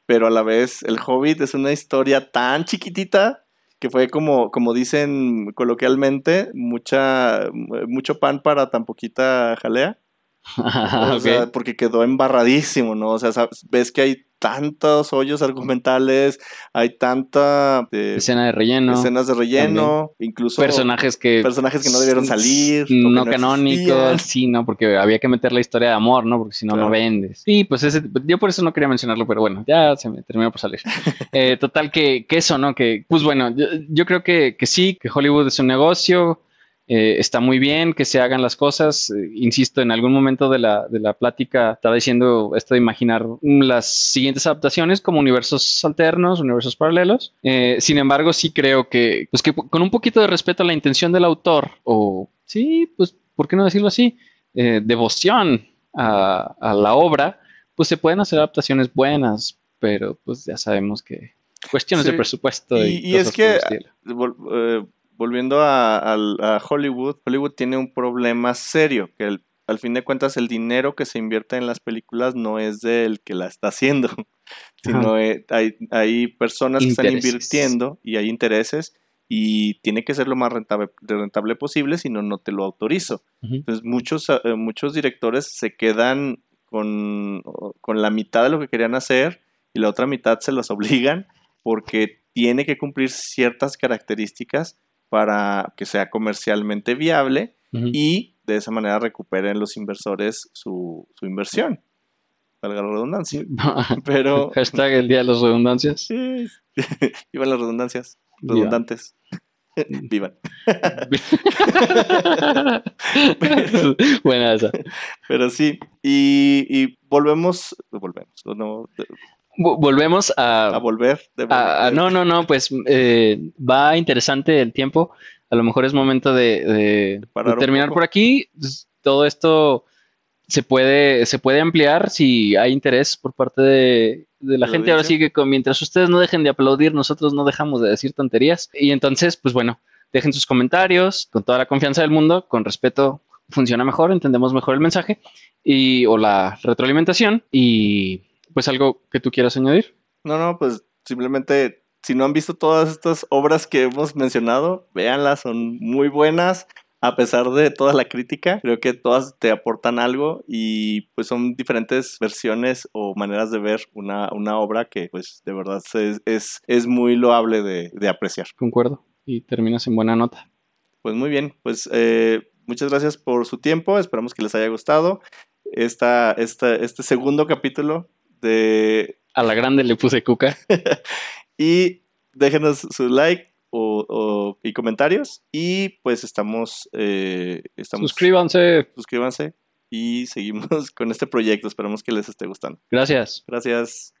pero a la vez el Hobbit es una historia tan chiquitita que fue como, como dicen coloquialmente, mucha, mucho pan para tan poquita jalea. o sea, porque quedó embarradísimo, ¿no? O sea, ves que hay tantos hoyos argumentales, hay tanta eh, escena de relleno, escenas de relleno, incluso personajes que personajes que no debieron salir, no, canónicos, sí, no, porque había que meter la historia de amor, ¿no? Porque si no no vendes. Sí, pues ese, yo por eso no quería mencionarlo, pero bueno, ya se me terminó por salir. Eh, total que, que, eso, ¿no? Que pues bueno, yo, yo creo que, que sí, que Hollywood es un negocio eh, está muy bien que se hagan las cosas. Eh, insisto, en algún momento de la, de la plática estaba diciendo esto de imaginar las siguientes adaptaciones como universos alternos, universos paralelos. Eh, sin embargo, sí creo que, pues que con un poquito de respeto a la intención del autor, o sí, pues, ¿por qué no decirlo así? devoción a, a, la obra, pues se pueden hacer adaptaciones buenas, pero pues ya sabemos que cuestiones de presupuesto. Y, Y, y es que, eh, volviendo a, al- a Hollywood, Hollywood tiene un problema serio, que el- al fin de cuentas el dinero que se invierte en las películas no es del que la está haciendo, sino eh, hay, hay personas que están Intereses. invirtiendo y hay intereses y tiene que ser lo más rentable, rentable posible, si no, no te lo autorizo. Ujú. Entonces muchos, eh, muchos directores se quedan con, con la mitad de lo que querían hacer y la otra mitad se los obligan porque tiene que cumplir ciertas características para que sea comercialmente viable y de esa manera recuperen los inversores su, su inversión. Valga la redundancia. Pero... Hashtag el día de las redundancias. sí, Vivan las redundancias. Redundantes. Vivan. Buena esa. Pero sí. Y, y volvemos. Volvemos. No, Volvemos a, a volver. de a- a- volver. no, no, no, pues eh, va interesante el tiempo. A lo mejor es momento de, de- de terminar por aquí. Todo esto se puede, se puede ampliar si hay interés por parte de, de la la gente. Ahora sí que con- mientras ustedes no dejen de aplaudir, nosotros no dejamos de decir tonterías. Y entonces, pues bueno, dejen sus comentarios con toda la confianza del mundo, con respeto. Funciona mejor, entendemos mejor el mensaje y o la retroalimentación y pues algo que tú quieras añadir. No, no, pues simplemente. Si no han visto todas estas obras que hemos mencionado, véanlas, son muy buenas. A pesar de toda la crítica, creo que todas te aportan algo y pues son diferentes versiones o maneras de ver una, una obra que pues de verdad es, es, es muy loable de, de apreciar. Concuerdo. Y terminas en buena nota. Pues muy bien, pues eh, muchas gracias por su tiempo, esperamos que les haya gustado esta, esta, este segundo capítulo de... A la grande le puse cuca. Y déjenos su like o, o- y comentarios y pues estamos... eh, estamos Suscríbanse. Suscríbanse y seguimos con este proyecto, esperamos que les esté gustando. Gracias. Gracias.